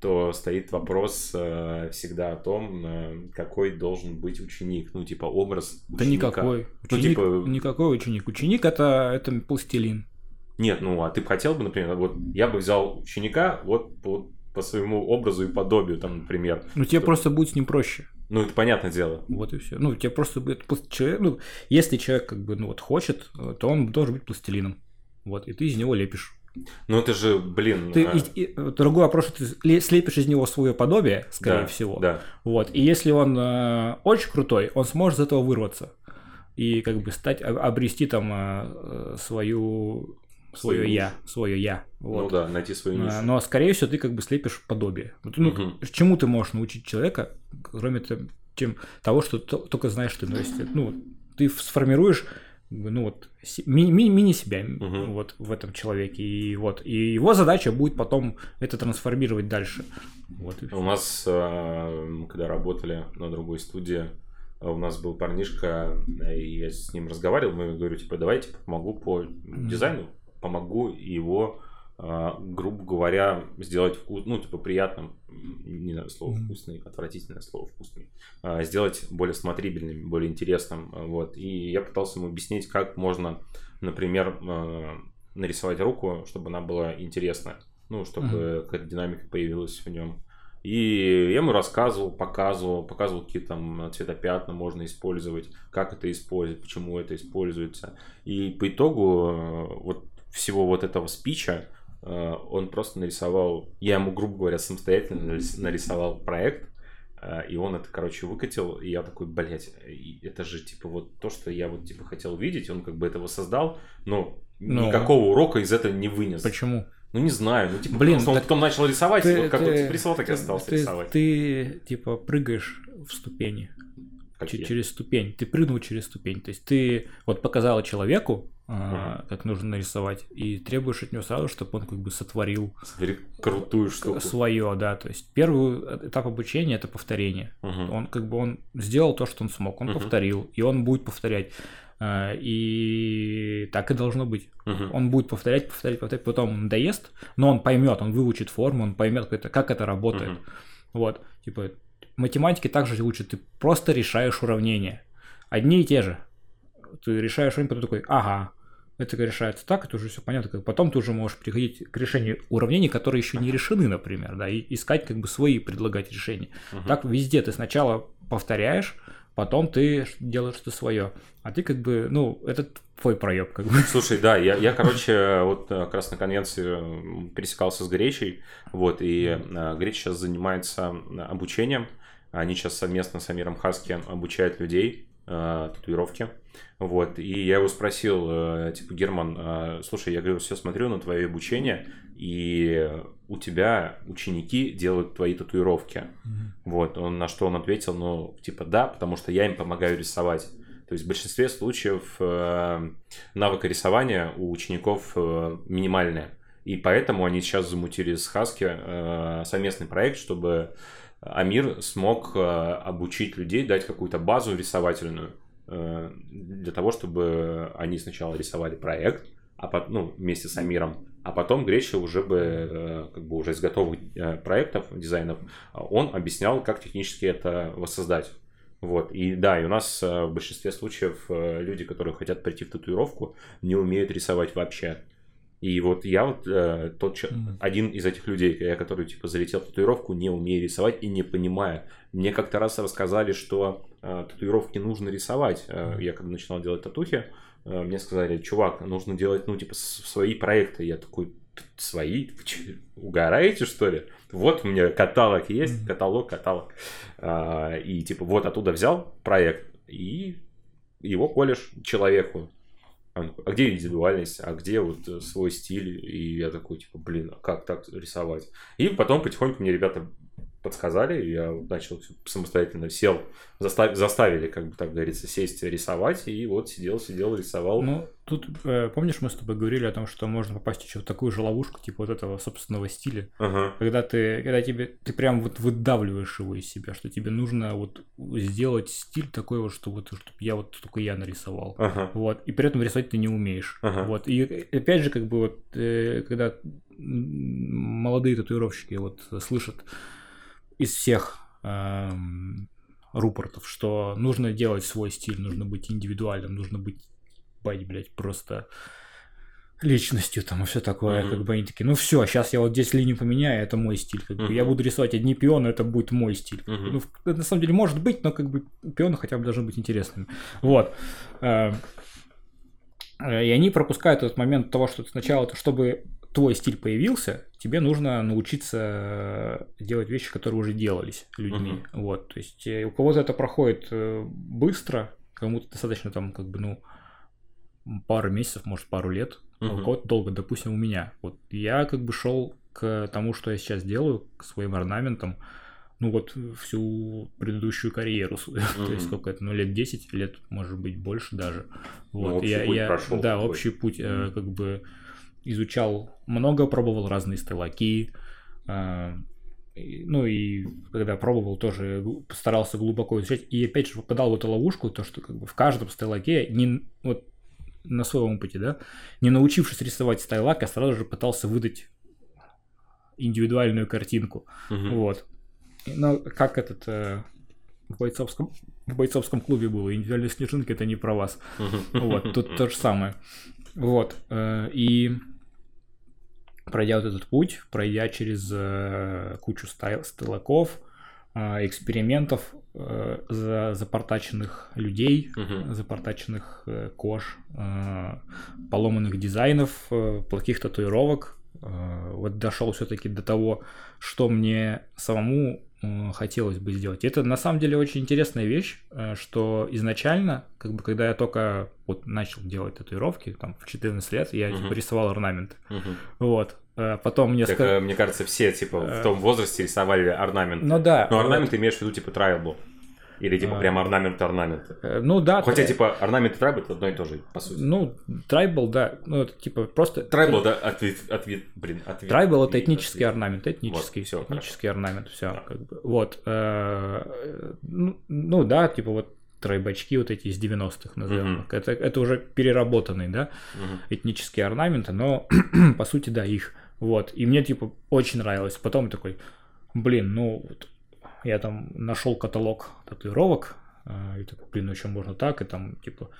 S2: то стоит вопрос э, всегда о том, э, какой должен быть ученик. Ну, типа, образ
S1: Да
S2: ученика.
S1: никакой.
S2: Ну,
S1: Ученик,
S2: типа,
S1: Никакой ученик. Ученик это, это пластилин.
S2: нет, ну, а ты бы хотел бы, например, вот я бы взял ученика вот по, по своему образу и подобию, там, например.
S1: Ну, тебе
S2: Что-
S1: просто будет с ним проще.
S2: Ну, это понятное дело.
S1: Вот и все. Ну, тебе просто будет человек, ну, если человек как бы, ну, вот хочет, э, то он должен быть пластилином. Вот, и ты из него лепишь.
S2: Ну, это же, блин...
S1: Ты,
S2: а,
S1: и- и- э, другой вопрос, что ты ле- слепишь из него свое подобие, скорее
S2: да,
S1: всего.
S2: Да.
S1: Вот. И если он э, очень крутой, он сможет из этого вырваться. И как бы стать, об- обрести там э, э, свою, свое
S2: Свою
S1: я, свое я. Вот.
S2: Ну да, найти свою нишу.
S1: А, Но, скорее всего, ты как бы слепишь подобие. Ну,
S2: Мгм.
S1: чему ты можешь научить человека, кроме того, что то- только знаешь ты. То есть, ну, ты сформируешь ну вот ми- ми- мини себя
S2: Мгм.
S1: вот в этом человеке и вот и его задача будет потом это трансформировать дальше вот
S2: У нас, э, когда работали на другой студии, э, у нас был парнишка, э, и я с ним разговаривал, мы говорю, типа, давайте помогу по дизайну, помогу его, э, грубо говоря, сделать вкус, ну, типа, приятным, не знаю, слово
S1: Мгм.
S2: вкусный, отвратительное слово вкусный, э, сделать более смотрибельным, более интересным, э, вот, и я пытался ему объяснить, как можно, например, нарисовать руку, чтобы она была интересная, ну, чтобы какая-то динамика появилась в нем. И я ему рассказывал, показывал, показывал, какие там цветопятна можно использовать, как это использовать, почему это используется. И по итогу вот всего вот этого спича он просто нарисовал, я ему, грубо говоря, самостоятельно нарис- нарисовал проект, э, и он это, короче, выкатил, и я такой, блядь, это же, типа, вот то, что я вот, типа, хотел видеть, он как бы этого создал, но
S1: Ну.
S2: никакого урока из этого не вынес.
S1: почему
S2: Ну, не знаю, ну, типа,
S1: Блин,
S2: он потом начал рисовать,
S1: Ты-
S2: вот как
S1: ты-
S2: вот рисовал, так и остался
S1: ты,
S2: рисовать.
S1: ты, типа прыгаешь в ступени
S2: Как я.
S1: через ступень. Ты прыгнул через ступень. То есть ты вот показала человеку, а, как нужно нарисовать, и требуешь от него сразу, чтобы он как бы сотворил
S2: Смотри, крутую штуку.
S1: свое, да. То есть первый этап обучения это повторение.
S2: Мгм.
S1: Он как бы он сделал то, что он смог, он
S2: Мгм.
S1: повторил, и он будет повторять. А, И так и должно быть.
S2: Мгм.
S1: Он будет повторять, повторять, повторять, потом он надоест, но он поймет, он выучит форму, он поймет, как это, как это работает.
S2: Мгм.
S1: Вот, типа, математики также учат, ты просто решаешь уравнения. Одни и те же. Ты решаешь уравнение, потом такой, ага, это решается так, это уже все понятно. Потом ты уже можешь переходить к решению уравнений, которые еще не решены, например, да, и искать как бы свои, предлагать решения.
S2: Мгм.
S1: Так везде ты сначала повторяешь, потом ты делаешь что-то свое. А ты как бы, ну, это твой проеб, как бы.
S2: Слушай, да, я, я, короче, вот э, как раз на конвенции м, пересекался с Гречей, вот, и э, Греч сейчас занимается э, обучением, они сейчас совместно с Амиром Хаски обучают людей э, татуировки, вот, и я его спросил, э, типа, Герман, э, слушай, я говорю, все смотрю на твое обучение, и у тебя ученики делают твои татуировки, вот, он, на что он ответил, ну, типа, да, потому что я им помогаю рисовать. То есть в большинстве случаев э, навыка рисования у учеников э, минимальная. И поэтому они сейчас замутили с Хаски э, совместный проект, чтобы Амир смог э, обучить людей, дать какую-то базу рисовательную э, для того, чтобы они сначала рисовали проект, а потом, ну, вместе с Амиром, а потом Греча уже бы, э, как бы уже из готовых проектов, дизайнов, он объяснял, как технически это воссоздать. Вот, и да, и у нас в большинстве случаев люди, которые хотят прийти в татуировку, не умеют рисовать вообще. И вот я вот э, тот, чё-
S1: Мгм.
S2: один из этих людей, я который типа залетел в татуировку, не умея рисовать и не понимая. Мне как-то раз рассказали, что э, татуировки нужно рисовать. Э, я когда начинал делать татухи, э, мне сказали, чувак, нужно делать, ну, типа, свои проекты. Я такой, свои? Вы угораете, что ли? Вот у меня каталог есть, каталог, каталог. А, и типа вот оттуда взял проект и его колешь человеку. Он такой, А где индивидуальность, а где вот э, свой стиль? И я такой, типа, блин, а как так рисовать? И потом потихоньку мне ребята подсказали, я начал самостоятельно сел, застав- заставили, как бы так говорится, сесть рисовать, и вот сидел, сидел, рисовал.
S1: Ну, тут, э, помнишь, мы с тобой говорили о том, что можно попасть еще в такую же ловушку, типа вот этого собственного стиля,
S2: Ага.
S1: когда ты, когда тебе, ты прям вот выдавливаешь его из себя, что тебе нужно вот сделать стиль такой вот, что вот, чтобы я вот только я нарисовал.
S2: Ага.
S1: Вот, и при этом рисовать ты не умеешь.
S2: Ага.
S1: Вот. И э, опять же, как бы вот, э, когда молодые татуировщики вот слышат из всех эм, рупортов, что нужно делать свой стиль, нужно быть индивидуальным, нужно быть, бать, блядь, просто личностью там и все такое,
S2: Мгм.
S1: как бы они такие, ну все, сейчас я вот здесь линию поменяю, это мой стиль, как бы я буду рисовать одни пионы, это будет мой стиль.
S2: Мгм.
S1: Ну, в- на самом деле может быть, но как бы пионы хотя бы должны быть интересными. Вот. Э, э, И они пропускают этот момент того, что сначала, -то, чтобы твой стиль появился, тебе нужно научиться делать вещи, которые уже делались людьми. Вот. То есть э, у кого-то это проходит быстро, кому-то достаточно там как бы, ну, пару месяцев, может, пару лет, а у кого-то долго, допустим, у меня. Вот я как бы шел к тому, что я сейчас делаю, к своим орнаментам, ну вот всю предыдущую карьеру свою. То есть сколько это, ну лет 10 лет, может быть, больше даже.
S2: Ну,
S1: Вот,
S2: общий
S1: я,
S2: путь
S1: я-
S2: прошёл
S1: да,
S2: такой.
S1: общий путь, э,
S2: Мгм.
S1: как бы изучал много, пробовал разные стеллаки, э, ну и когда пробовал, тоже постарался глубоко изучать. И опять же попадал в эту ловушку, то, что как бы в каждом стеллаке, не, вот на своем опыте, да, не научившись рисовать стайлак, я сразу же пытался выдать индивидуальную картинку.
S2: Мгм.
S1: Вот. И, Ну, как этот э, в бойцовском, в бойцовском клубе было, индивидуальные снежинки это не про вас. Вот, тут то же самое. Вот. э, И пройдя вот этот путь, пройдя через э, кучу стайл- стеллаков, э, экспериментов, э, за- запортаченных людей,
S2: Мгм.
S1: запортаченных э, кож, э, поломанных дизайнов, плохих татуировок. Вот дошел все-таки до того, что мне самому хотелось бы сделать. Это на самом деле очень интересная вещь, что изначально, как бы, когда я только вот начал делать татуировки, там, в 14 лет, я
S2: Мгм.
S1: типа рисовал орнаменты.
S2: Мгм.
S1: Вот. Э, Потом мне
S2: Так, э, мне кажется, все, типа,
S1: Э,
S2: в том возрасте рисовали орнамент.
S1: Ну да.
S2: Но
S1: вот.
S2: орнамент ты имеешь в виду, типа, трайлбл. Или, типа,
S1: А.
S2: прям орнамент-орнамент.
S1: Э, Ну да.
S2: Хотя,
S1: тра-
S2: типа, орнамент и трайбл это одно и то же, по сути.
S1: Ну, трайбл, да. Ну, это типа просто...
S2: Трайбл, да, ответ, ответ, блин, ответ.
S1: Трайбл это этнический
S2: ответ.
S1: орнамент, этнический,
S2: Вот, всё,
S1: этнический орнамент, все,
S2: Да.
S1: как бы. Вот, э, ну, ну да, типа вот тройбачки вот эти из 90-х назовем. Их. Это, это уже переработанные, да,
S2: Мгм.
S1: этнические орнаменты, но по сути, да, их. Вот. И мне типа очень нравилось. Потом такой, блин, ну вот я там нашел каталог татуировок, э, и такой, блин, ну еще можно так, и там типа.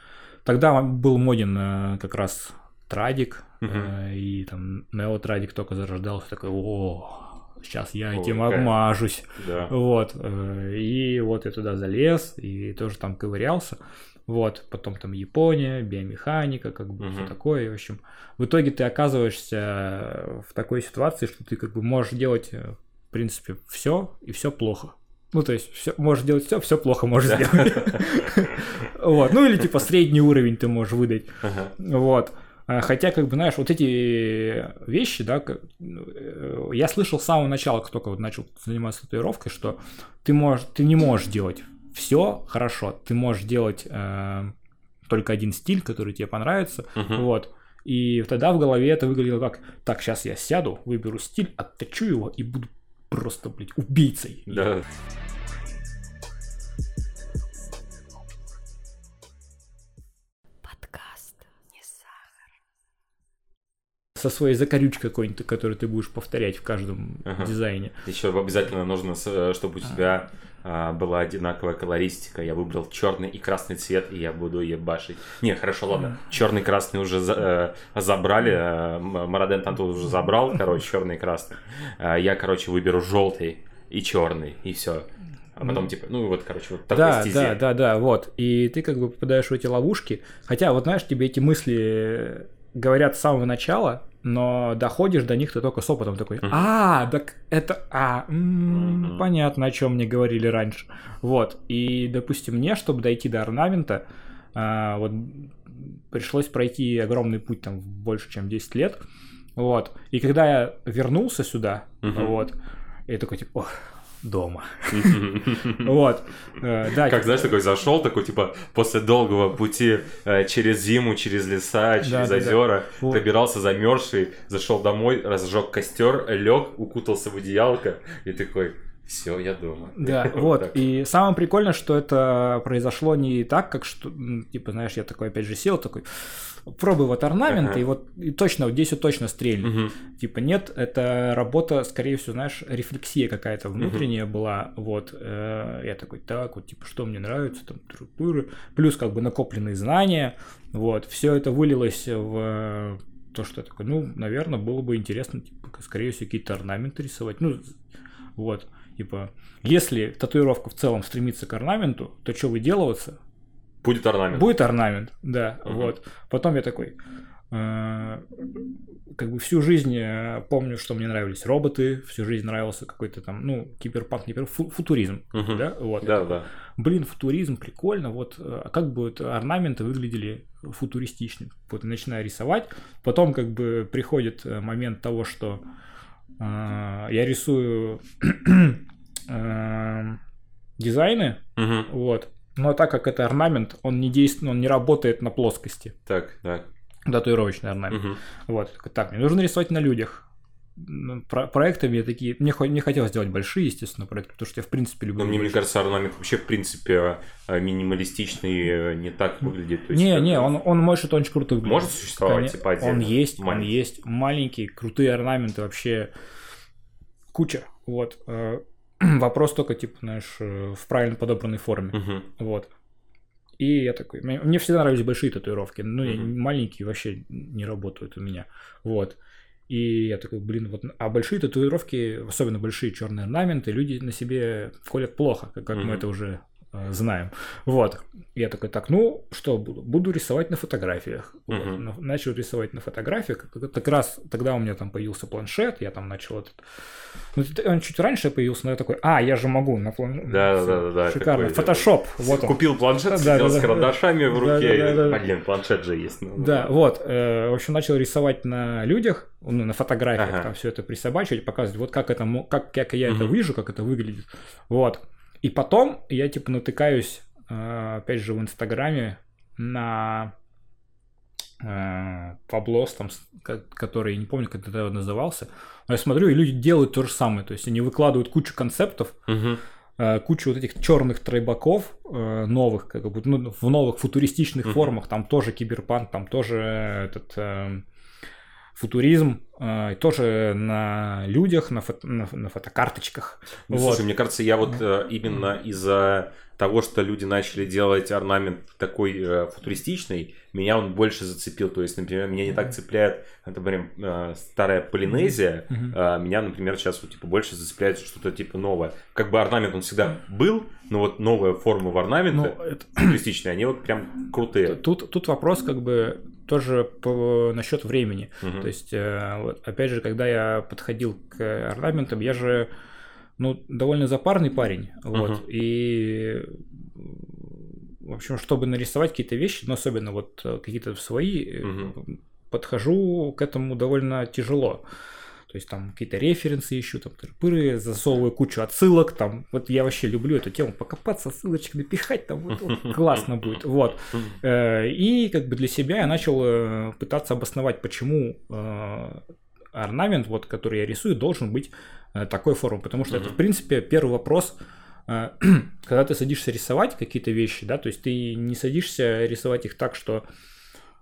S1: Тогда был моден э, как раз Традик, э, и там Нео Традик только зарождался, такой, о, сейчас я
S2: Ой,
S1: этим обмажусь.
S2: Да.
S1: Вот. э, И вот я туда залез, и тоже там ковырялся. Вот, потом там Япония, биомеханика, как бы все
S2: Мгм.
S1: такое. И, в общем, в итоге ты оказываешься в такой ситуации, что ты как бы можешь делать, э, в принципе, все и все плохо. Ну, то есть, все, можешь делать все, все плохо можешь сделать. Вот. Ну, или типа средний уровень ты можешь выдать. Вот. А, Хотя, как бы, знаешь, вот эти вещи, да, как- э, я слышал с самого начала, как только вот начал заниматься татуировкой, что ты, можешь, ты не можешь делать все хорошо, ты можешь делать э, только один стиль, который тебе понравится,
S2: Мгм.
S1: вот. И тогда в голове это выглядело как, так, сейчас я сяду, выберу стиль, отточу его и буду просто, блядь, убийцей.
S2: Да.
S3: Подкаст
S1: Со своей закорючкой какой-нибудь, которую ты будешь повторять в каждом
S2: Ага.
S1: дизайне.
S2: Еще обязательно нужно, э, чтобы у тебя а, была одинаковая колористика. Я выбрал черный и красный цвет, и я буду ебашить. Не, хорошо, ладно. Черный и красный уже за- э, забрали. э, Мараден Танту уже забрал, короче, черный и красный. А Я, короче, выберу желтый и черный, и все. А потом,
S1: Ну.
S2: типа, ну вот, короче, вот такой
S1: Да,
S2: стезе.
S1: да, да, да, вот. И ты как бы попадаешь в эти ловушки. Хотя, вот знаешь, тебе эти мысли говорят с самого начала, но доходишь до них ты только с опытом такой. А, так это, а, м, понятно, о чем мне говорили раньше. Вот. И, допустим, мне, чтобы дойти до орнамента, а, вот пришлось пройти огромный путь там больше, чем 10 лет. Вот. И когда я вернулся сюда, вот, я такой типа, «Ох, дома. Вот. Э, Да,
S2: Как, знаешь, такой зашел, такой, типа, после долгого пути э, через зиму, через леса, через озера,
S1: Вот.
S2: пробирался замерзший, зашел домой, разжег костер, лег, укутался в одеялко и такой, все, я дома.
S1: Да, вот. И самое прикольное, что это произошло не так, как что, типа, знаешь, я такой опять же сел, такой, пробуй вот орнамент,
S2: Ага.
S1: и вот и точно, вот здесь вот точно стрельнет.
S2: Мгм.
S1: Типа, нет, это работа, скорее всего, знаешь, рефлексия какая-то внутренняя была, вот. э, Я такой, так, вот, типа, что мне нравится, там, тру-туры. плюс как бы накопленные знания, вот. Все это вылилось в то, что я такой, ну, наверное, было бы интересно, типа, скорее всего, какие-то орнаменты рисовать, ну, вот. Типа, если татуировка в целом стремится к орнаменту, то что выделываться?
S2: Будет орнамент.
S1: Будет орнамент, да,
S2: Мгм.
S1: вот. Потом я такой, э, как бы всю жизнь э, помню, что мне нравились роботы, всю жизнь нравился какой-то там, ну, киберпанк, не фу- футуризм,
S2: Мгм.
S1: да, вот.
S2: Да, да.
S1: Блин, футуризм, прикольно, вот, э, а как бы вот орнаменты выглядели футуристично. Вот начинаю рисовать, потом как бы приходит момент того, что э, я рисую э, дизайны,
S2: Мгм.
S1: вот, но так как это орнамент, он не действует, он не работает на плоскости,
S2: Так, так.
S1: татуировочный орнамент.
S2: Мгм.
S1: Вот, так, мне нужно рисовать на людях. Ну, про- проектами такие, мне, мне хотелось сделать большие, естественно, проекты, потому что я в принципе люблю.
S2: Но мне, мне кажется, орнамент вообще, в принципе, э, минималистичный, э, не так выглядит.
S1: Не,
S2: как
S1: не, он, он может очень круто выглядеть.
S2: Может существовать, типа, отдельно?
S1: Он есть, он
S2: Маленький.
S1: есть. Маленькие, крутые орнаменты вообще куча. Вот. Вопрос только, типа, знаешь, э, в правильно подобранной форме.
S2: Мгм.
S1: Вот. И я такой, мне, всегда нравились большие татуировки, ну,
S2: Мгм.
S1: маленькие вообще не работают у меня. Вот. И я такой, блин, вот, а большие татуировки, особенно большие черные орнаменты, люди на себе колят плохо, как, как мы это уже знаем. Вот. Я такой, так, ну, что буду? Буду рисовать на фотографиях. Вот. На- Начал рисовать на фотографиях. Как, раз тогда у меня там появился планшет, я там начал этот... Ну, это- он чуть раньше появился, но я такой, а, я же могу на планшете.
S2: Да, да, да, да,
S1: Шикарно.
S2: такой,
S1: Фотошоп. Вот он.
S2: Купил планшет,
S1: Да,
S2: сидел
S1: да,
S2: с
S1: да.
S2: карандашами в
S1: Да,
S2: руке.
S1: да, да, да.
S2: Блин, планшет же есть. ну,
S1: Да, вот. э, В общем, начал рисовать на людях, ну, на фотографиях,
S2: Ага.
S1: там все это присобачивать, показывать, вот как это, как, как я это
S2: Мгм.
S1: вижу, как это выглядит. Вот. И потом я, типа, натыкаюсь, э, опять же, в Инстаграме на э, Паблос, там, который, не помню, как это назывался, но я смотрю, и люди делают то же самое, то есть они выкладывают кучу концептов, э, кучу вот этих черных тройбаков новых, как бы, ну, в новых футуристичных
S2: Мгм.
S1: формах, там тоже киберпанк, там тоже этот э, футуризм, э, тоже на людях, на, фото- на, на фотокарточках.
S2: Ну,
S1: Вот.
S2: Слушай, мне кажется, я вот э, именно из-за того, что люди начали делать орнамент такой э, футуристичный, меня он больше зацепил. То есть, например, меня не так цепляет, например, э, старая Полинезия. А, меня, например, сейчас вот, типа, больше зацепляет что-то типа новое. Как бы орнамент он всегда был, но вот новая форма в орнаменте
S1: Ну, это-
S2: футуристичные, они вот прям крутые.
S1: тут, тут вопрос как бы тоже по, насчет времени.
S2: Мгм.
S1: То есть, э, вот, опять же, когда я подходил к орнаментам, я же ну, довольно запарный парень. Вот,
S2: Мгм.
S1: и в общем, чтобы нарисовать какие-то вещи, но особенно вот э, какие-то свои,
S2: Мгм.
S1: подхожу к этому довольно тяжело. То есть там какие-то референсы ищу, там тыры, засовываю кучу отсылок, там, вот я вообще люблю эту тему, покопаться, ссылочки напихать, там вот, вот классно будет, вот. Э, И как бы для себя я начал э, пытаться обосновать, почему э, орнамент, вот, который я рисую, должен быть такой формы. Потому что это, в принципе, первый вопрос, когда ты садишься рисовать какие-то вещи, да, то есть ты не садишься рисовать их так, что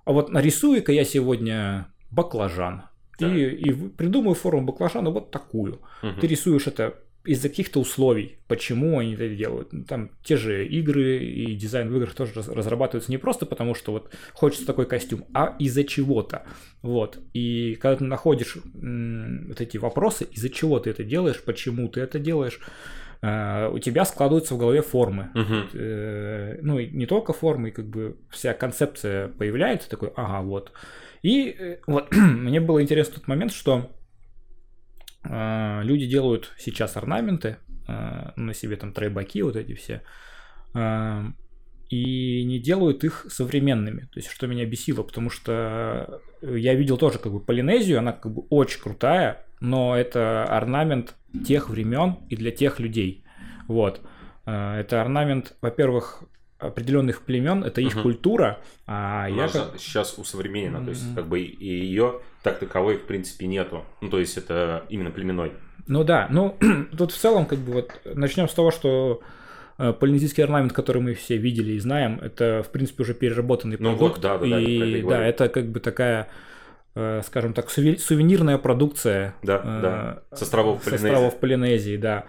S1: а вот нарисую-ка я сегодня баклажан. И,
S2: Так.
S1: и в- придумаю форму баклажана вот такую.
S2: Мгм.
S1: Ты рисуешь это из-за каких-то условий, почему они это делают. Ну, Там те же игры и дизайн в играх тоже раз- разрабатываются не просто потому, что вот хочется такой костюм, а из-за чего-то. Вот. И когда ты находишь м, вот эти вопросы, из-за чего ты это делаешь, почему ты это делаешь, э, у тебя складываются в голове формы.
S2: Мгм.
S1: Э, ну, и не только формы, как бы вся концепция появляется, такой, ага, вот. И э, вот мне было интересно тот момент, что э, люди делают сейчас орнаменты э, на себе, там, трейбаки вот эти все, э, и не делают их современными. То есть, что меня бесило, потому что я видел тоже как бы Полинезию, она как бы очень крутая, но это орнамент тех времен и для тех людей. Вот. Э, Это орнамент, во-первых, определенных племен, это их
S2: Мгм.
S1: культура, а я
S2: Она
S1: как...
S2: сейчас усовременена, то есть как бы и ее так таковой в принципе нету. Ну, то есть это именно племенной.
S1: Ну да, ну тут в целом как бы вот начнем с того, что э, полинезийский орнамент, который мы все видели и знаем, это в принципе уже переработанный
S2: Ну
S1: продукт.
S2: вот, да, да, да, я это и
S1: и
S2: говорю.
S1: да, это как бы такая, э, скажем так, сувенирная продукция.
S2: Да,
S1: э,
S2: да. С островов
S1: с островов Полинезии, да.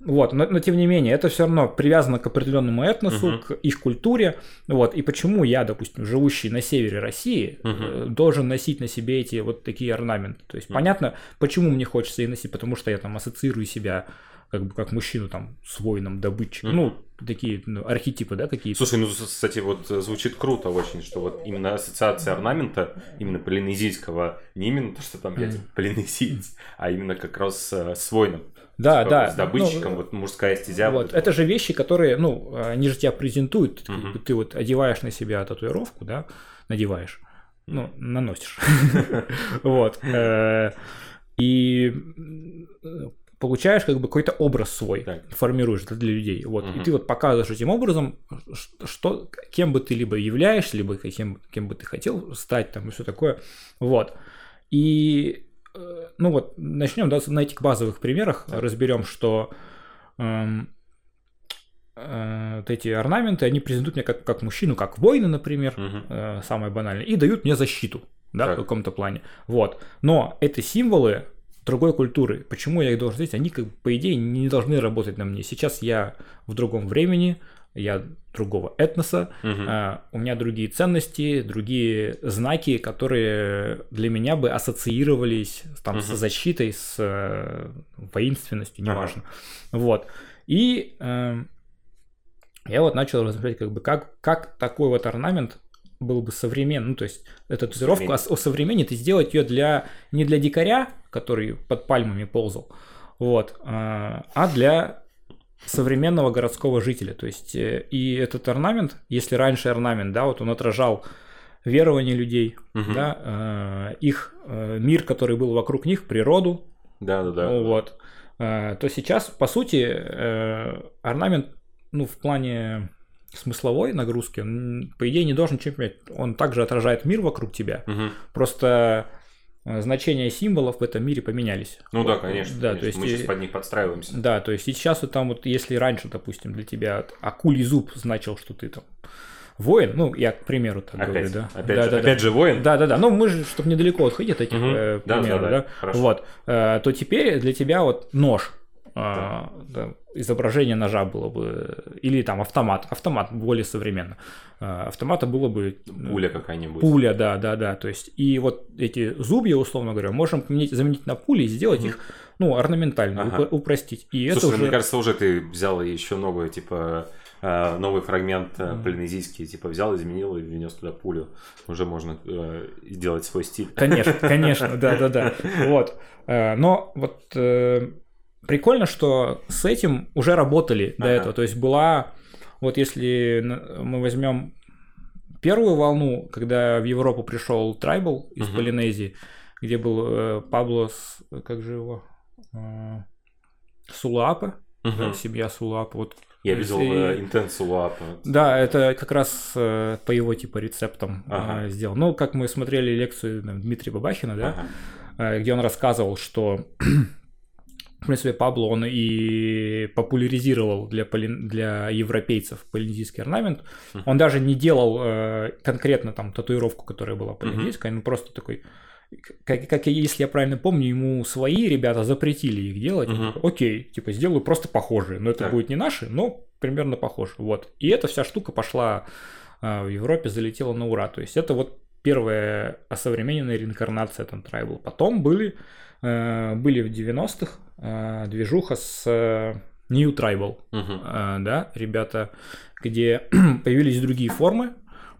S1: Вот, но, но тем не менее, это все равно привязано к определенному этносу,
S2: Мгм.
S1: к их культуре. Вот, и почему я, допустим, живущий на севере России, э, должен носить на себе эти вот такие орнаменты. То есть
S2: Мгм.
S1: понятно, почему мне хочется их носить, потому что я там ассоциирую себя как бы как мужчину там с воином, добытчиком.
S2: Мгм.
S1: Ну, такие ну, архетипы, да, какие-то.
S2: Слушай, ну, кстати, вот э, звучит круто очень, что вот именно ассоциация орнамента, именно полинезийского, не именно то, что там я типа полинезиец, а именно как раз э, с воином.
S1: Да,
S2: Типа,
S1: да.
S2: С добытчиком,
S1: ну,
S2: вот мужская стезя.
S1: Вот, это же вещи, которые, ну, они же тебя презентуют. Бы Ты вот одеваешь на себя татуировку, да, надеваешь, ну, наносишь. Вот. э, И получаешь как бы какой-то образ свой,
S2: Так.
S1: формируешь это для людей. Вот. И
S2: Мгм.
S1: ты вот показываешь этим образом, что, кем бы ты либо являешься, либо каким, кем бы ты хотел стать, там, и все такое. Вот. И, ну вот, начнем да, на этих базовых примерах,
S2: Так.
S1: разберем, что эм, э, вот эти орнаменты, они презентуют меня как, как мужчину, как воина, например, э, самое банальное, и дают мне защиту, да,
S2: Так.
S1: в каком-то плане. Вот. Но это символы другой культуры. Почему я их должен здесь? Они, как по идее, не должны работать на мне. Сейчас я в другом времени, я другого этноса,
S2: Мгм.
S1: а, у меня другие ценности, другие знаки, которые для меня бы ассоциировались там, с
S2: Мгм.
S1: защитой, с э, воинственностью,
S2: Ага.
S1: неважно. Вот. И эм, я вот начал размышлять, как бы, как, как такой вот орнамент был бы современный, ну, то есть эту татуировку ос- осовременить и сделать ее для, не для дикаря, который под пальмами ползал, вот, а а для современного городского жителя. То есть, э, и этот орнамент, если раньше орнамент, да, вот он отражал верование людей,
S2: Мгм.
S1: да, э, их э, мир, который был вокруг них, природу,
S2: Да-да-да.
S1: ну, вот, э, то сейчас, по сути, орнамент, ну, в плане смысловой нагрузки, он, по идее, не должен ничего менять. Он также отражает мир вокруг тебя,
S2: Мгм.
S1: просто значения символов в этом мире поменялись.
S2: Ну да, конечно.
S1: Да,
S2: конечно.
S1: то есть...
S2: Мы сейчас
S1: э,
S2: под них подстраиваемся.
S1: Да, то есть сейчас вот там вот, если раньше, допустим, для тебя акулий зуб значил, что ты там воин, ну, я, к примеру, так говорю,
S2: Опять,
S1: да.
S2: опять,
S1: да,
S2: же,
S1: да,
S2: опять же воин.
S1: Да, да, да. Ну, мы же, чтобы недалеко отходить от этих
S2: Мгм.
S1: э,
S2: Да, да,
S1: примеров,
S2: да,
S1: да,
S2: хорошо.
S1: вот, э, то теперь для тебя вот нож, а, да, изображение ножа было бы, или там автомат, автомат более современно, А, автомата было бы э,
S2: Пуля какая-нибудь.
S1: Пуля, да, да, да. То есть, и вот эти зубья, условно говоря, можем поменять, заменить на пули и сделать
S2: Мгм.
S1: их, ну, орнаментально,
S2: Ага.
S1: упро- упростить. И
S2: Слушай,
S1: это
S2: ну,
S1: уже...
S2: мне кажется, уже ты взял еще новый, типа, э, новый фрагмент э, полинезийский, типа, взял, изменил и внес туда пулю. Уже можно э, сделать свой стиль.
S1: Конечно, конечно, да, да, да. Вот. Э, Но вот прикольно, что с этим уже работали до
S2: Ага.
S1: этого. То есть была, вот если мы возьмем первую волну, когда в Европу пришел Трайбл из
S2: Мгм.
S1: Полинезии, где был э, Пабло, С- как же его, Э, Сулуапа,
S2: Мгм.
S1: да, семья Сулуапа. Вот
S2: Я видел э, Intense Lap.
S1: да, это как раз э, по его типа рецептам
S2: Ага.
S1: э, сделал. Ну, как мы смотрели лекцию там, Дмитрия Бабахина, да,
S2: Ага.
S1: э, где он рассказывал, что в принципе Пабло он и популяризировал для, полин- для европейцев полинезийский орнамент. Он даже не делал э, конкретно там татуировку, которая была полинезийская, ну просто такой как, как если я правильно помню, ему свои ребята запретили их делать. Он такой, Окей, типа сделаю просто похожие, но это
S2: Так.
S1: будет не наши, но примерно похоже. Вот. И эта вся штука пошла а, в Европе, залетела на ура. То есть это вот первая осовремененная реинкарнация там Tribal. Потом были, э, были в 90-х э, движуха с э, New Tribal,
S2: Мгм.
S1: э, да, ребята, где появились другие формы,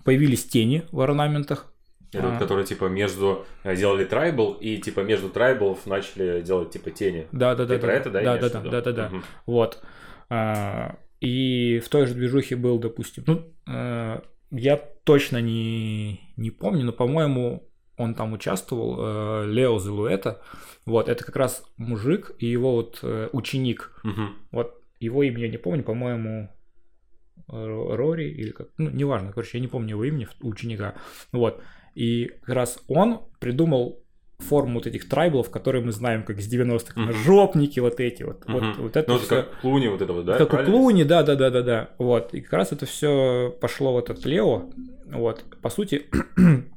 S1: появились тени в орнаментах,
S2: Это вот,
S1: А.
S2: которые, типа, между... э, Делали трайбл, и, типа, между трайблов начали делать, типа, тени.
S1: Да, да, да.
S2: Ты про это, да,
S1: Да, да, да, да, да, да. Вот. А, И в той же движухе был, допустим, ну, э, я точно не, не помню, но, по-моему, он там участвовал, э, Лео Зелуэта, вот, это как раз мужик и его вот э, ученик,
S2: Мгм.
S1: вот, его имя я не помню, по-моему, Ро- Рори или как, ну, неважно, короче, я не помню его имени, ученика, вот, и как раз он придумал форму вот этих трайблов, которые мы знаем как из 90-х,
S2: Мгм.
S1: жопники вот эти вот, вот,
S2: Мгм.
S1: вот это
S2: Ну,
S1: всё.
S2: как Клуни вот это вот, да?
S1: Как у? Клуни, да, да, да, да, да. Вот. И как раз это все пошло в этот Лео. Вот. По сути,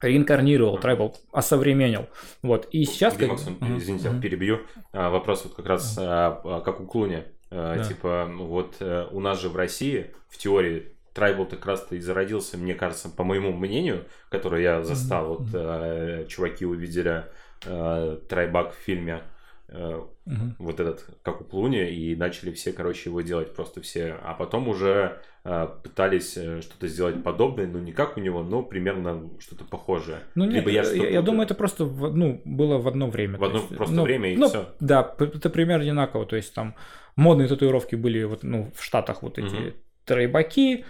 S1: реинкарнировал, трайбл, осовременил. Вот. И сейчас...
S2: Где, Максим,
S1: Мгм,
S2: извините,
S1: мгм.
S2: перебью. А, вопрос вот как раз а, а, как у Клуни. А,
S1: Да.
S2: Типа, ну вот э, у нас же в России, в теории, трайбл как раз-то и зародился, мне кажется, по моему мнению, который я застал, вот
S1: Мгм.
S2: э, чуваки увидели э, трайбак в фильме, э,
S1: Мгм.
S2: вот этот, как у Клуни, и начали все, короче, его делать просто все. А потом уже э, пытались э, что-то сделать подобное, ну не как у него, но примерно что-то похожее.
S1: Ну нет,
S2: Либо
S1: я,
S2: что-то
S1: я
S2: путаю.
S1: думаю, это просто в- ну, было в одно время.
S2: В одно
S1: есть,
S2: просто
S1: ну,
S2: время и
S1: ну,
S2: всё.
S1: Да, это примерно одинаково. То есть там модные татуировки были вот, ну, в Штатах вот эти
S2: Мгм.
S1: тройбаки.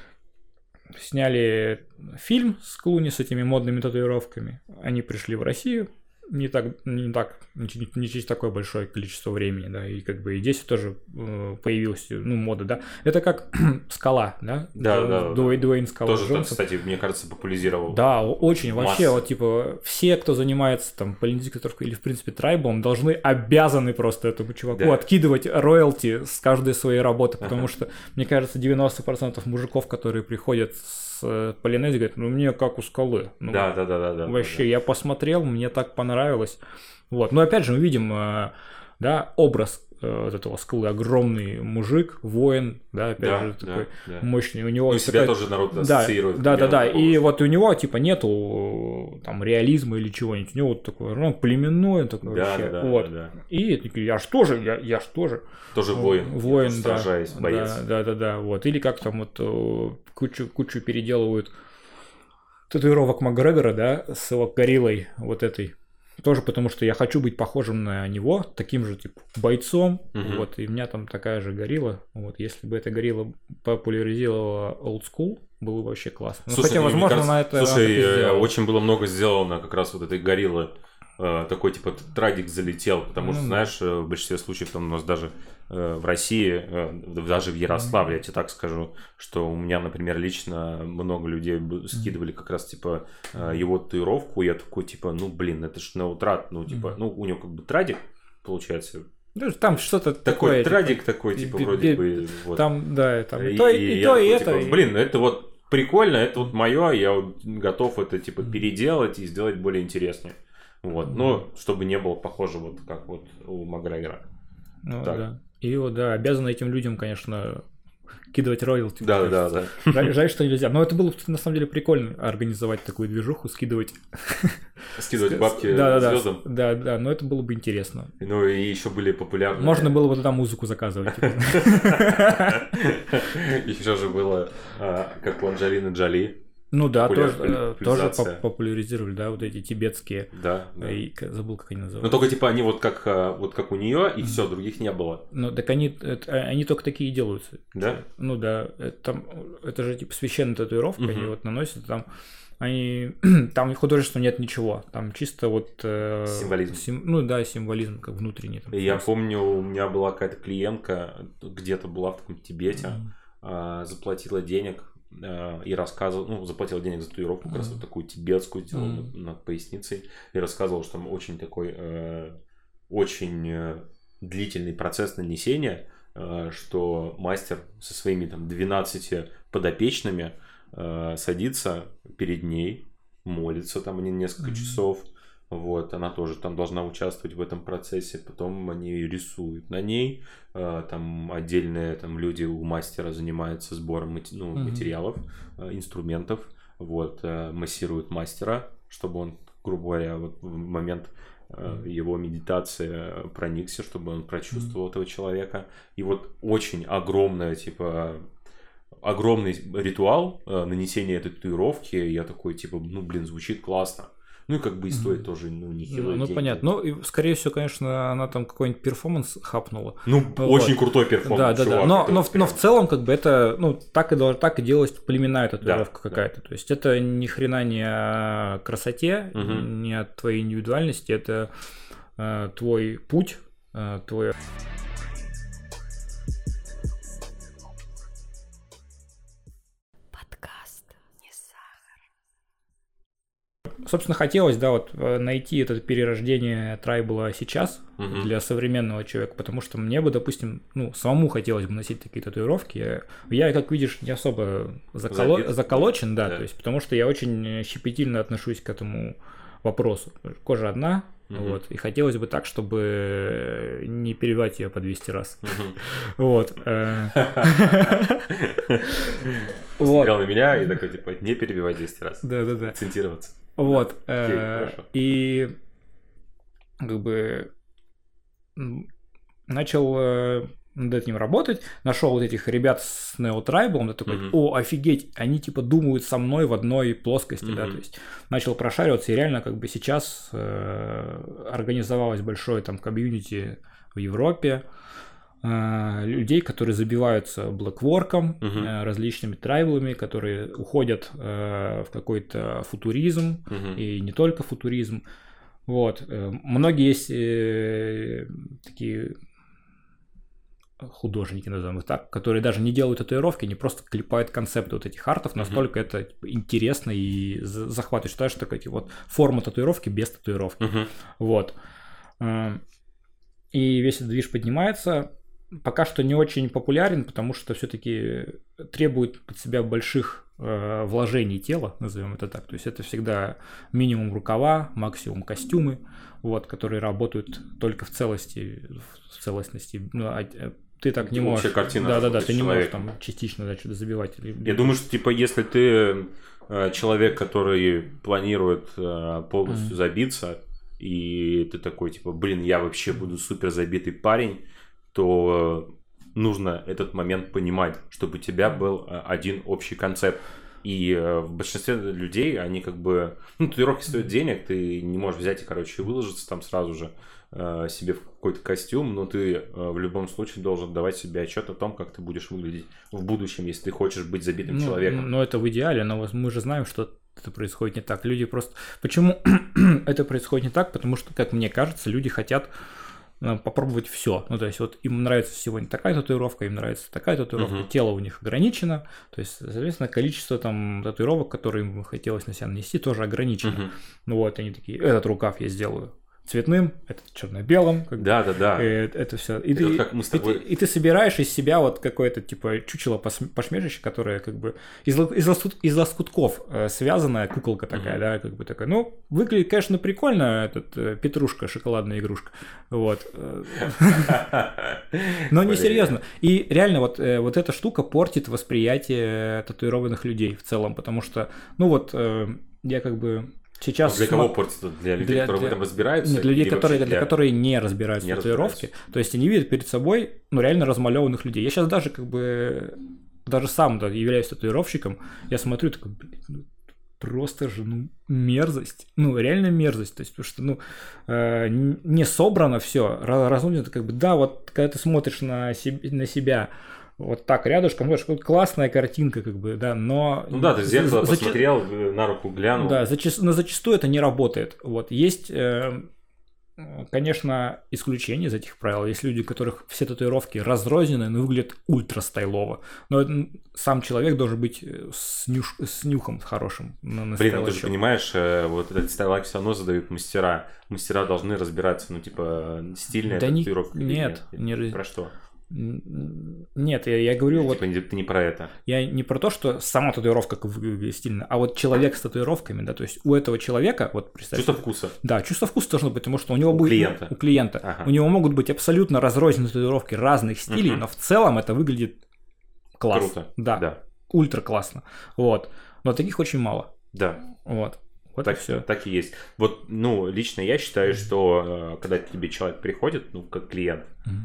S1: Сняли фильм с Клуни с этими модными татуировками. Они пришли в Россию. Не так, не так, не, не через такое большое количество времени, да, и как бы и здесь тоже э, появилась, ну, мода, да. Это как скала, да?
S2: Да, да, да,
S1: Дуэйн, Дуэйн Скала
S2: Тоже,
S1: Джонсон.
S2: кстати, мне кажется, популяризировал.
S1: Да, очень. Вообще,
S2: Масса.
S1: вот, типа, все, кто занимается там татуировкой или, в принципе, трайбом, должны, обязаны просто этому чуваку
S2: Да.
S1: откидывать роялти с каждой своей работы, потому что, мне кажется, 90% мужиков, которые приходят с э, Полинезии, говорят, ну, мне как у скалы. Ну,
S2: Да, да, да, да, да.
S1: Вообще, я посмотрел, мне так понравилось. Вот. Но опять же, мы видим, э, да, образ э, вот этого скалы. Огромный мужик, воин, да, опять
S2: Да,
S1: же, такой
S2: да.
S1: мощный. У него
S2: Ну, себя
S1: такая-
S2: тоже народ
S1: да,
S2: ассоциирует.
S1: да, да, да. И вот у него типа нету там реализма или чего-нибудь. У него вот такой, ну, племенной он такой
S2: Да,
S1: вообще.
S2: да,
S1: вот.
S2: да, да.
S1: И я ж тоже, я, я ж тоже.
S2: Тоже воин.
S1: Воин, да.
S2: Сражаясь, боец.
S1: Да, да, да, да. Вот. Или как там вот э, кучу, кучу переделывают татуировок Макгрегора, да, с его гориллой вот этой. Тоже потому, что я хочу быть похожим на него, таким же, типа, бойцом.
S2: Мгм.
S1: Вот, и у меня там такая же горилла. Вот, если бы эта горилла популяризировала old school, было бы вообще классно. Ну,
S2: Слушай,
S1: хотя,
S2: ну, мне
S1: возможно,
S2: кажется,
S1: на это
S2: Слушай, э, очень было много сделано как раз вот этой гориллы. Э, Такой типа традик залетел, потому что,
S1: Ну,
S2: знаешь, э, в большинстве случаев там у нас даже в России, э, даже в Ярославле, я тебе так скажу, что у меня, например, лично много людей скидывали как раз типа э, его татуировку, я такой типа, ну блин, это ж на утрат, ну типа, ну у него как бы традик получается,
S1: Ну, там что-то
S2: такой
S1: такое. типа,
S2: традик такой, типа вроде бы, вот.
S1: Там, да, там и,
S2: И-
S1: то, и,
S2: и
S1: то, и
S2: такой,
S1: это.
S2: типа, Блин, это вот прикольно, это вот мое, я вот готов это типа переделать и сделать более интереснее. Вот, но чтобы не было похоже вот как вот у Макгрегора.
S1: Ну,
S2: так.
S1: да. И вот, да, обязаны этим людям, конечно, кидывать роялти.
S2: Да, да, да.
S1: Жаль, жаль, что нельзя. Но это было, на самом деле, прикольно организовать такую движуху, скидывать
S2: Скидывать бабки
S1: да, да, да,
S2: звездам.
S1: Да, да, но это было бы интересно.
S2: Ну и еще были популярны.
S1: Можно было бы туда музыку заказывать. типа.
S2: Еще же было, а, как у Анджелины Джоли.
S1: Ну да, тоже, э, тоже популяризировали, да, вот эти тибетские.
S2: Да, да.
S1: И забыл, как они
S2: Но
S1: называются.
S2: только типа они вот как, а, вот как у нее, и все, других не было.
S1: Ну, так они, это- они только такие делаются.
S2: Да?
S1: Ну да, это, там, это же типа священная татуировка, они
S2: Мгм.
S1: вот наносят там. Они, там художественного нет ничего, там чисто вот... э,
S2: Символизм.
S1: сим- ну да, символизм, как внутренний. Там,
S2: я помню, у меня была какая-то клиентка, где-то была в таком Тибете,
S1: Мгм.
S2: а, заплатила денег а, и рассказывала, ну, заплатила денег за татуировку, как раз вот такую тибетскую сделала
S1: Мгм.
S2: над, над поясницей, и рассказывала, что там очень такой, э, очень э, длительный процесс нанесения, э, что мастер со своими там 12 подопечными э, садится перед ней, молится там они несколько
S1: Мгм.
S2: часов, вот, она тоже там должна участвовать в этом процессе, потом они рисуют на ней, э, там отдельные там люди у мастера занимаются сбором ну,
S1: Мгм.
S2: материалов, э, инструментов, вот, э, массируют мастера, чтобы он, грубо говоря, вот в момент его медитации проникся, чтобы он прочувствовал этого человека. И вот очень огромная, типа, огромный ритуал нанесения этой татуировки. Я такой, типа, ну, блин, звучит классно. Ну и как бы и стоит тоже, ну,
S1: Ну,
S2: нехилые
S1: ну,
S2: деньги.
S1: понятно. Ну, и, скорее всего, конечно, она там какой-нибудь перформанс хапнула.
S2: Ну,
S1: Вот.
S2: очень крутой перформанс,
S1: да, да, да.
S2: чувак,
S1: Но,
S2: это
S1: но, но
S2: прям-
S1: в целом, как бы это, ну, так и, так и делалась племенная татуировка
S2: Да,
S1: какая-то. То есть это ни хрена не о красоте,
S2: Мгм.
S1: не от твоей индивидуальности, это э, твой путь, э, твой Собственно, хотелось, да, вот э, найти это перерождение трайбла сейчас
S2: Мгм.
S1: для современного человека, потому что мне бы, допустим, ну, самому хотелось бы носить такие татуировки. Я, как видишь, не особо заколо-
S2: Забит.
S1: заколочен, да,
S2: Да.
S1: то есть, потому что я очень щепетильно отношусь к этому вопросу. Кожа одна,
S2: Мгм.
S1: вот, и хотелось бы так, чтобы не перебивать ее по 200 раз. Вот. э.
S2: Смотрел на меня и такой, типа, не перебивай 10 раз.
S1: Да-да-да.
S2: Акцентироваться.
S1: Вот. Э. И как бы начал э, над этим работать, нашел вот этих ребят с Neo Tribal, я такой, о, офигеть, они типа думают со мной в одной плоскости, да, то есть начал прошариваться, и реально как бы сейчас э, организовалось большое там комьюнити в Европе, э, людей, которые забиваются блэкворком, э, различными трайблами, которые уходят э, в какой-то футуризм,
S2: Мгм.
S1: и не только футуризм. Вот. э, Многие есть такие художники, назовем их так, которые даже не делают татуировки, они просто клепают концепты вот этих артов, настолько это типа, интересно и за- захватывает. Считаешь, что такая вот форма татуировки без татуировки.
S2: Мгм.
S1: Вот. И весь этот движ поднимается. Пока что не очень популярен, потому что все-таки требует под себя больших э, вложений тела, назовем это так. То есть это всегда минимум рукава, максимум костюмы, вот, которые работают только в целости, в целостности. Ну, а, э, ты так не можешь.
S2: картина
S1: Да, да, да, ты
S2: с
S1: не можешь там частично да, что-то забивать.
S2: Я думаю, что, типа, если ты э, человек, который планирует э, полностью
S1: Мгм.
S2: забиться, и ты такой, типа, блин, я вообще буду супер забитый парень, то э, нужно этот момент понимать, чтобы у тебя был э, один общий концепт. И э, в большинстве людей они как бы... Ну, татуировки стоят денег, ты не можешь взять и, короче, выложиться там сразу же себе в какой-то костюм, но ты в любом случае должен давать себе отчет о том, как ты будешь выглядеть в будущем, если ты хочешь быть забитым
S1: Ну,
S2: человеком.
S1: Ну, это в идеале, но мы же знаем, что это происходит не так. Люди просто... Почему это происходит не так? Потому что, как мне кажется, люди хотят попробовать все. Ну, то есть, вот им нравится сегодня такая татуировка, им нравится такая татуировка,
S2: Мгм.
S1: тело у них ограничено, то есть, соответственно, количество там татуировок, которые им хотелось на себя нанести, тоже ограничено.
S2: Мгм.
S1: Ну вот, они такие, этот рукав я сделаю цветным, этот черно-белым, как
S2: Да, да, да.
S1: э, это все. И,
S2: Это
S1: ты,
S2: вот как мы с
S1: и
S2: тобой-
S1: и ты собираешь из себя вот какое-то типа чучело пошмежище, которое как бы из, из, лоскут- из лоскутков э, связанная куколка такая,
S2: Мгм.
S1: да, как бы такая. Ну, выглядит, конечно, прикольно, этот э, петрушка, шоколадная игрушка. Вот. э, Но не серьезно. И реально вот, э, вот эта штука портит восприятие татуированных людей в целом, потому что, ну вот, э, я как бы сейчас...
S2: Ну, Для кого
S1: смо-
S2: портит? это? Для людей,
S1: Для-
S2: которые
S1: для-
S2: в этом разбираются?
S1: нет, для людей, которые,
S2: вообще
S1: для которых не разбираются
S2: Не
S1: в татуировке. То есть они видят перед собой, ну, реально размалеванных людей. Я сейчас даже как бы, даже сам да, являюсь татуировщиком, я смотрю, такой, блин, ну, просто же, ну, мерзость. Ну, реально мерзость. То есть, потому что, ну, э, не собрано все, разумно, как бы, да, вот, когда ты смотришь на, себе, на себя, вот так рядышком, знаешь, вот классная картинка, как бы, да, но...
S2: Ну да, ты в зеркало
S1: за- зача-
S2: посмотрел, на руку глянул.
S1: да, зачаст- но зачастую это не работает. Вот есть, э, конечно, исключения из этих правил. Есть люди, у которых все татуировки разрозненные, но выглядят ультра стайлово. Но сам человек должен быть э, с, нюш- с нюхом хорошим на, на
S2: Блин, ну ты же понимаешь, э, вот этот стайлак все равно задают мастера. Мастера должны разбираться, ну, типа, стильная
S1: Да не-
S2: татуировка или
S1: нет,
S2: нет.
S1: не
S2: Про что?
S1: Нет, я, я говорю, вот
S2: Типа, не- ты не про это.
S1: я не про то, что сама татуировка стильно, а вот человек с татуировками, да, то есть у этого человека, вот представь,
S2: Чувство вкуса.
S1: Да, чувство вкуса должно быть, потому что у него
S2: У
S1: будет
S2: клиента.
S1: у клиента,
S2: Ага.
S1: у него могут быть абсолютно разрозненные татуировки разных стилей,
S2: Мгм.
S1: но в целом это выглядит классно.
S2: Круто.
S1: Да,
S2: Да.
S1: ультра классно. Вот. Но таких очень мало.
S2: Да.
S1: Вот. Вот
S2: так,
S1: и все.
S2: так и есть. Вот, ну, лично я считаю, что э, когда к тебе человек приходит, ну, как клиент,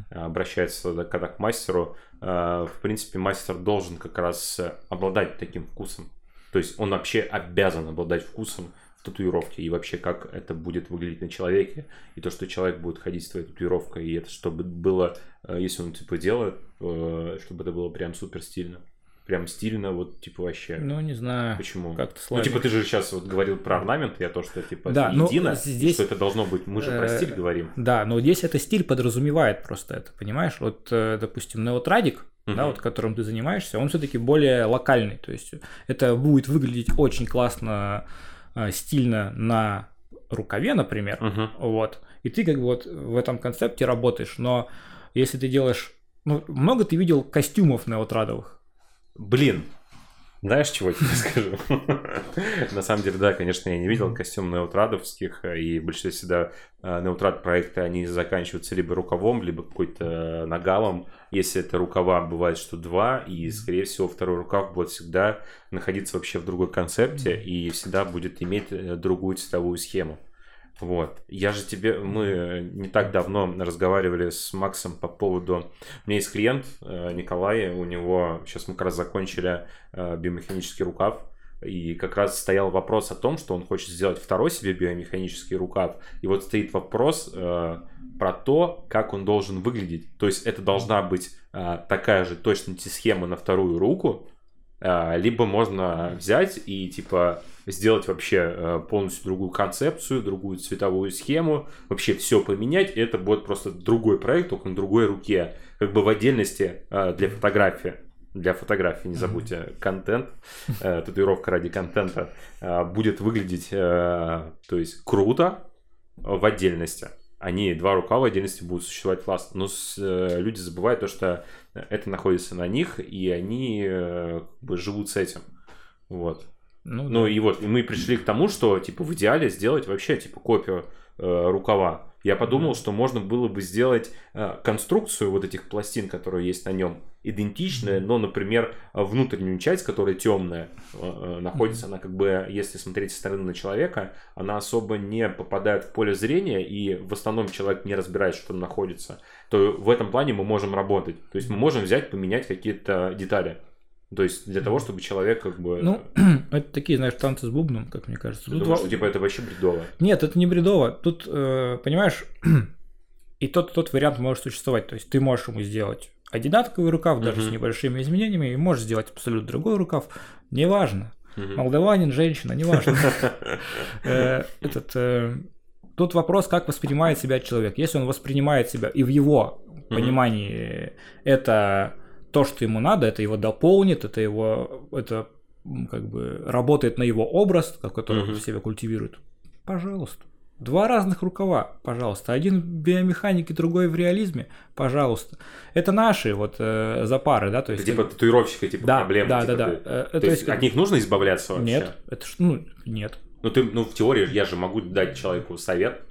S2: э, обращается да, когда к мастеру, э, в принципе, мастер должен как раз обладать таким вкусом. То есть он вообще обязан обладать вкусом татуировки и вообще как это будет выглядеть на человеке и то, что человек будет ходить с твоей татуировкой и это чтобы было, если он типа делает, чтобы это было прям супер стильно. Прям стильно, вот типа вообще.
S1: Ну, не знаю.
S2: Почему?
S1: Как-то
S2: Ну,
S1: сложно.
S2: типа, ты же сейчас вот говорил про орнамент, я то, что типа
S1: Да,
S2: это
S1: ну,
S2: едино,
S1: здесь,
S2: что это должно быть. Мы же про
S1: э,
S2: стиль говорим.
S1: Да, но здесь это стиль подразумевает просто это, понимаешь? Вот, э, допустим, неотрадик, да, вот которым ты занимаешься, он все-таки более локальный. То есть это будет выглядеть очень классно, э, стильно на рукаве, например.
S2: Мгм.
S1: Вот. И ты как бы вот в этом концепте работаешь. Но если ты делаешь... Ну, много ты видел костюмов неотрадовых?
S2: Блин, знаешь, чего я тебе скажу? На самом деле, да, конечно, я не видел костюм неутрадовских, э, и большинство всегда э, неутрад проекты, они заканчиваются либо рукавом, либо какой-то нагалом. Если это рукава, бывает, что два, и, скорее всего, второй рукав будет всегда находиться вообще в другой концепте, и всегда будет иметь э, другую цветовую схему. Вот. Я же тебе... Мы не так давно разговаривали с Максом по поводу... У меня есть клиент э, Николай, у него... Сейчас мы как раз закончили э, биомеханический рукав, и как раз стоял вопрос о том, что он хочет сделать второй себе биомеханический рукав. И вот стоит вопрос э, про то, как он должен выглядеть. То есть это должна быть э, такая же точности схема на вторую руку, э, либо можно взять и типа сделать вообще э, полностью другую концепцию, другую цветовую схему, вообще все поменять. Это будет просто другой проект, только на другой руке, как бы в отдельности э, для фотографии. Для фотографии, не забудьте, контент, э, татуировка ради контента будет выглядеть, то есть круто в отдельности. Они два рукава в отдельности будут существовать классно. Но с- э, люди забывают то, что это находится на них, и они э, как бы живут с этим. Вот.
S1: Ну,
S2: Ну и вот, и мы пришли к тому, что, типа, в идеале сделать вообще, типа, копию э, рукава. Я подумал, что можно было бы сделать э, конструкцию вот этих пластин, которые есть на нем, идентичная, но, например, внутреннюю часть, которая темная, э, э, находится она как бы, если смотреть со стороны на человека, она особо не попадает в поле зрения, и в основном человек не разбирает, что там находится, то в этом плане мы можем работать. То есть мы можем взять, поменять какие-то детали. То есть для того, чтобы человек как бы...
S1: Ну, это такие, знаешь, танцы с бубном, как мне кажется.
S2: я
S1: Тут
S2: думаю,
S1: во-
S2: типа это вообще бредово.
S1: Нет, это не бредово. Тут, э, понимаешь, и тот, и тот вариант может существовать. То есть ты можешь ему сделать одинаковый рукав, даже с
S2: Мгм.
S1: небольшими изменениями, и можешь сделать абсолютно другой рукав. Неважно.
S2: Мгм.
S1: Молдаванин, женщина, неважно. Э, Этот, э, тут вопрос, как воспринимает себя человек. Если он воспринимает себя, и в его понимании это то, что ему надо, это его дополнит, это его, это как бы работает на его образ, который он
S2: Мгм.
S1: в себе культивирует. Пожалуйста. Два разных рукава, пожалуйста. Один в биомеханике, другой в реализме, пожалуйста. Это наши вот э, запары, да, то
S2: Это
S1: есть...
S2: типа татуировщика, типа
S1: да,
S2: проблемы.
S1: да,
S2: типа,
S1: да, да.
S2: ты-
S1: Э,
S2: То,
S1: то
S2: есть,
S1: есть
S2: от них нужно избавляться вообще?
S1: Нет, это ж, ну, нет.
S2: Ну, ты, ну, в теории я же могу дать человеку совет,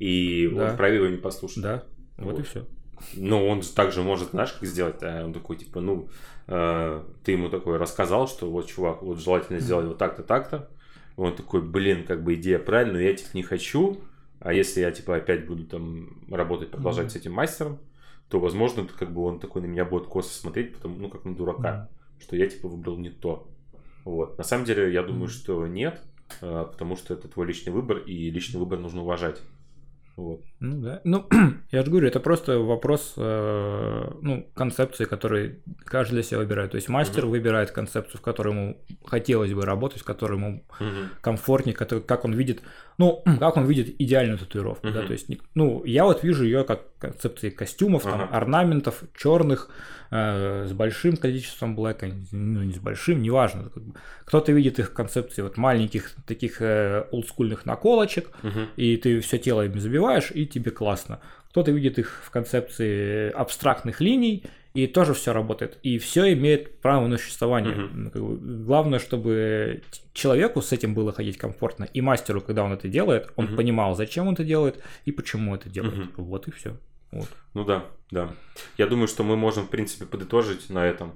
S2: и
S1: Да.
S2: он правильно его не послушает.
S1: Да, вот,
S2: Вот.
S1: и все.
S2: Ну, он же также может, знаешь, как сделать? А Он такой, типа, ну, э, ты ему такой рассказал, что вот, чувак, вот желательно сделать вот так-то, так-то. Он такой, блин, как бы идея правильная, но я, типа, не хочу. А если я, типа, опять буду там работать, продолжать
S1: Мгм.
S2: с этим мастером, то, возможно, как бы он такой на меня будет косо смотреть, потому, ну, как на дурака, что я, типа, выбрал не то. Вот. На самом деле, я думаю,
S1: Мгм.
S2: что нет, э, потому что это твой личный выбор, и личный выбор нужно уважать. Вот.
S1: Ну да. Ну, я же говорю, это просто вопрос э, ну, концепции, который каждый для себя выбирает. То есть мастер
S2: Мгм.
S1: выбирает концепцию, в которой ему хотелось бы работать, в которой ему
S2: Мгм.
S1: комфортнее, который- как он видит, ну, как он видит идеальную татуировку, да,
S2: Мгм.
S1: то есть, ну, я вот вижу ее как концепции костюмов, там,
S2: Ага.
S1: орнаментов черных, э, с большим количеством блэка, ну, не с большим, неважно. как бы. Кто-то видит их концепции вот маленьких таких э, олдскульных наколочек,
S2: Мгм.
S1: и ты все тело им забиваешь, и тебе классно. Кто-то видит их в концепции абстрактных линий, и тоже все работает. И все имеет право на существование. Ну, как бы Главное, чтобы человеку с этим было ходить комфортно, и мастеру, когда он это делает, он
S2: Мгм.
S1: понимал, зачем он это делает и почему это делает.
S2: Мгм.
S1: Вот и все. Вот.
S2: Ну да, да. Я думаю, что мы можем, в принципе, подытожить на этом.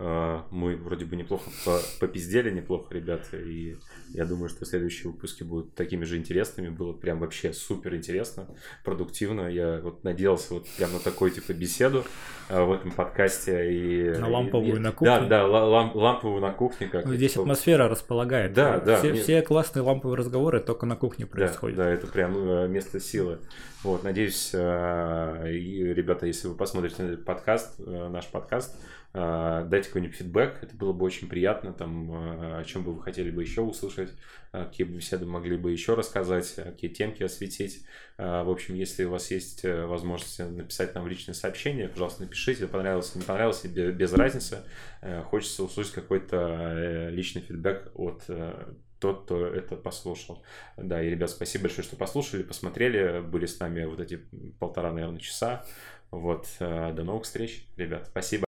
S2: Э, мы вроде бы неплохо попиздели, неплохо, ребята, и я думаю, что следующие выпуски будут такими же интересными. Было прям вообще супер интересно, продуктивно. Я вот надеялся вот прям на такой типа беседу э, в этом подкасте. И,
S1: на ламповую
S2: и,
S1: на кухне.
S2: Да, да, лам, ламповую на кухне. Как
S1: ну, Здесь типа... атмосфера располагает.
S2: Да, да.
S1: Все, мне... все классные ламповые разговоры только на кухне происходят.
S2: Да, да это прям э, место силы. Вот, надеюсь, ребята, если вы посмотрите подкаст, наш подкаст, а, дайте какой-нибудь фидбэк, это было бы очень приятно, там, а, о чем бы вы хотели бы еще услышать, а, какие бы беседы могли бы еще рассказать, какие темки осветить. В общем, если у вас есть э, возможность написать нам личное сообщение, пожалуйста, напишите, понравилось, не понравилось, без разницы. Э, хочется услышать какой-то э, личный фидбэк от тот, кто это послушал. Да, и, ребят, спасибо большое, что послушали, посмотрели, были с нами вот эти полтора, наверное, часа. Вот, до новых встреч, ребят, спасибо.